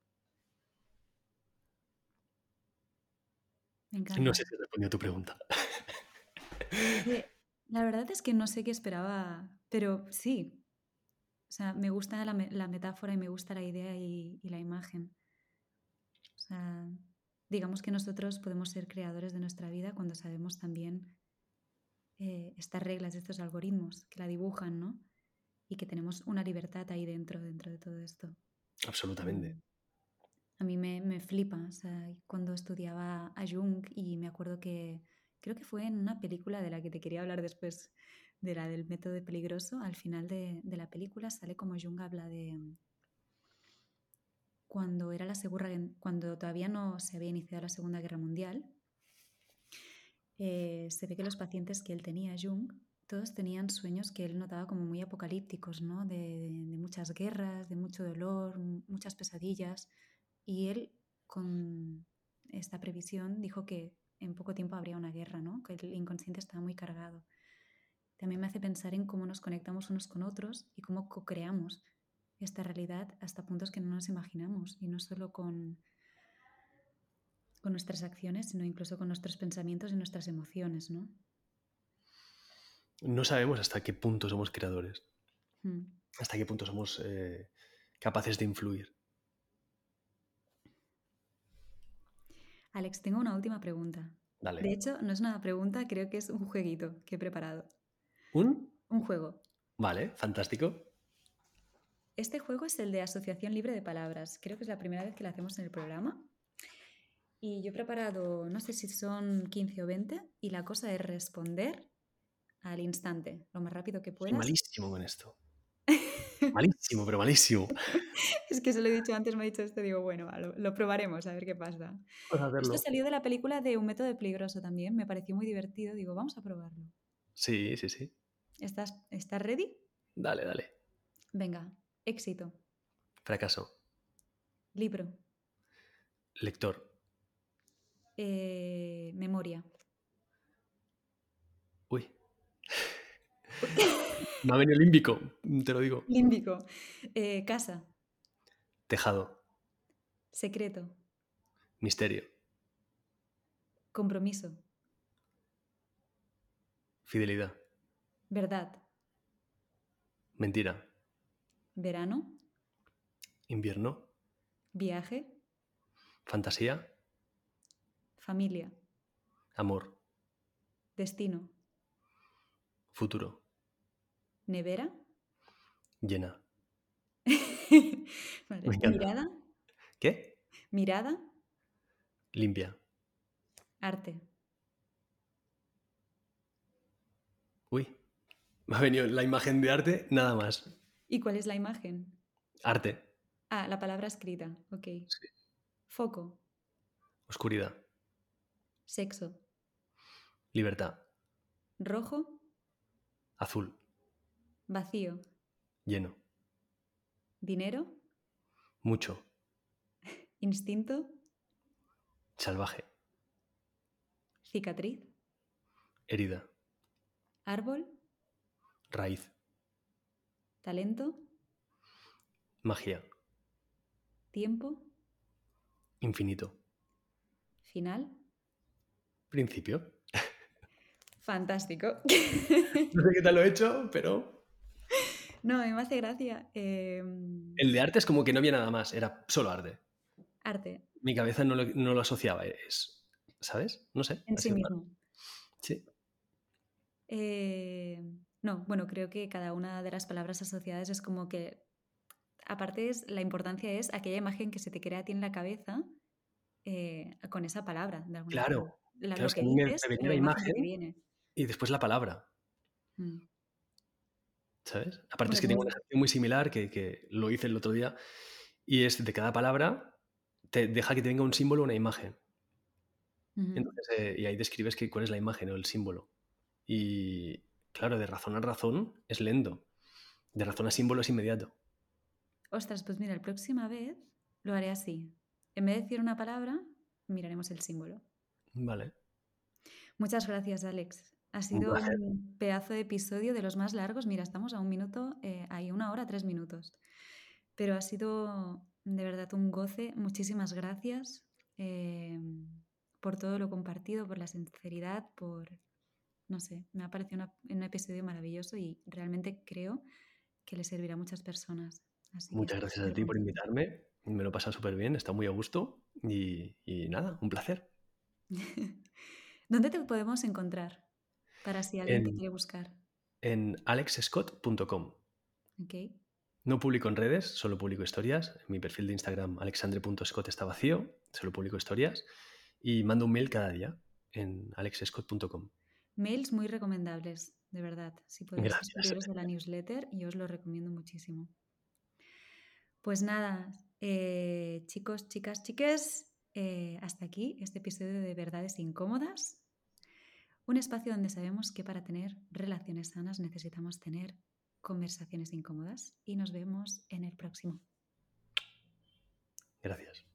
Me encanta. No sé si respondió a tu pregunta. La verdad es que no sé qué esperaba, pero sí. O sea, me gusta la, metáfora y me gusta la idea y la imagen digamos que nosotros podemos ser creadores de nuestra vida cuando sabemos también eh, estas reglas, estos algoritmos que la dibujan, ¿no? Y que tenemos una libertad ahí dentro, dentro de todo esto. Absolutamente. A mí me, me flipa, o sea, cuando estudiaba a Jung y me acuerdo que creo que fue en una película de la que te quería hablar después, de la del método peligroso, al final de, de la película sale como Jung habla de, cuando, era la cuando todavía no se había iniciado la Segunda Guerra Mundial, eh, se ve que los pacientes que él tenía, Jung, todos tenían sueños que él notaba como muy apocalípticos, ¿no? de, muchas guerras, de mucho dolor, muchas pesadillas. Y él, con esta previsión, dijo que en poco tiempo habría una guerra, ¿no? que el inconsciente estaba muy cargado. También me hace pensar en cómo nos conectamos unos con otros y cómo co-creamos esta realidad hasta puntos que no nos imaginamos y no solo con, con nuestras acciones, sino incluso con nuestros pensamientos y nuestras emociones, ¿no? No sabemos hasta qué punto somos creadores, hmm. hasta qué punto somos eh, capaces de influir. Alex, tengo una última pregunta. Dale. De hecho, no es una pregunta, creo que es un jueguito que he preparado. ¿Un? Un juego. Vale, fantástico. Este juego es el de Asociación Libre de Palabras. Creo que es la primera vez que lo hacemos en el programa. Y yo he preparado, no sé si son 15 o 20, y la cosa es responder al instante, lo más rápido que Soy puedas. malísimo con esto. Malísimo, pero malísimo. Es que se lo he dicho antes, me ha dicho esto, digo, bueno, va, lo, lo probaremos a ver qué pasa. Esto salió de la película de Un método peligroso también, me pareció muy divertido, digo, vamos a probarlo. Sí, sí, sí. ¿Estás, ¿estás ready? Dale, dale. Venga, éxito, Fracaso. libro, Lector. eh, memoria, Uy. Me ha venido límbico, te lo digo. límbico, eh, casa, Tejado. secreto, Misterio. compromiso, Fidelidad. verdad, Mentira. verano, Invierno. viaje, Fantasía. familia, Amor. destino, Futuro. Nevera, Llena. Vale, mirada, ¿Qué? mirada, Limpia. arte, Uy. Me ha venido la imagen de arte, nada más. ¿Y cuál es la imagen? Arte. Ah, la palabra escrita, ok. Foco, Oscuridad. sexo, Libertad. rojo, Azul. Vacío, Lleno. dinero, Mucho. instinto, Salvaje. cicatriz, Herida. árbol, Raíz. talento, Magia. tiempo, Infinito. final. Principio. Fantástico. No sé qué tal lo he hecho, pero. No, me hace gracia. em, El de arte es como que no había nada más, era solo arte. arte Mi cabeza no lo, no lo asociaba. Es, ¿Sabes? No sé. en sí raro. mismo. Sí. Eh, no, bueno, creo que cada una de las palabras asociadas es como que, aparte es, la importancia es aquella imagen que se te crea a ti en la cabeza eh, con esa palabra, de alguna Claro, forma. La- claro, es que que a mí me- dices, me venía la imagen. Y después la palabra. Mm. ¿Sabes? Aparte Bueno, es que tengo un ejercicio muy similar que, que lo hice el otro día. Y es de cada palabra, te deja que te venga un símbolo o una imagen. Entonces, eh, y ahí describes que, cuál es la imagen o el símbolo. Y claro, de razón a razón es lento. De razón a símbolo es inmediato. Ostras, pues mira, la próxima vez lo haré así. En vez de decir una palabra, miraremos el símbolo. Vale. Muchas gracias, Alex. Ha sido un pedazo de episodio de los más largos. Mira, estamos a un minuto, eh, ahí una hora, tres minutos. Pero ha sido de verdad un goce. Muchísimas gracias eh, por todo lo compartido, por la sinceridad, por, no sé, me ha parecido una- un episodio maravilloso y realmente creo que le servirá a muchas personas. Así Muchas gracias a ti por invitarme. Me lo he pasado súper bien, está muy a gusto. Y, y nada, un placer. ¿Dónde te podemos encontrar? Para si alguien te quiere buscar. En alexscott.com. ¿ok? No publico en redes, solo publico historias. Mi perfil de Instagram, alexandre.scott, está vacío, solo publico historias. Y mando un mail cada día en alexscott.com. Mails muy recomendables, de verdad. Si podéis suscribiros a la newsletter, yo os lo recomiendo muchísimo. Pues nada, eh, chicos, chicas, chiques, eh, hasta aquí este episodio de Verdades Incómodas. Un espacio donde sabemos que para tener relaciones sanas necesitamos tener conversaciones incómodas. Y nos vemos en el próximo. Gracias.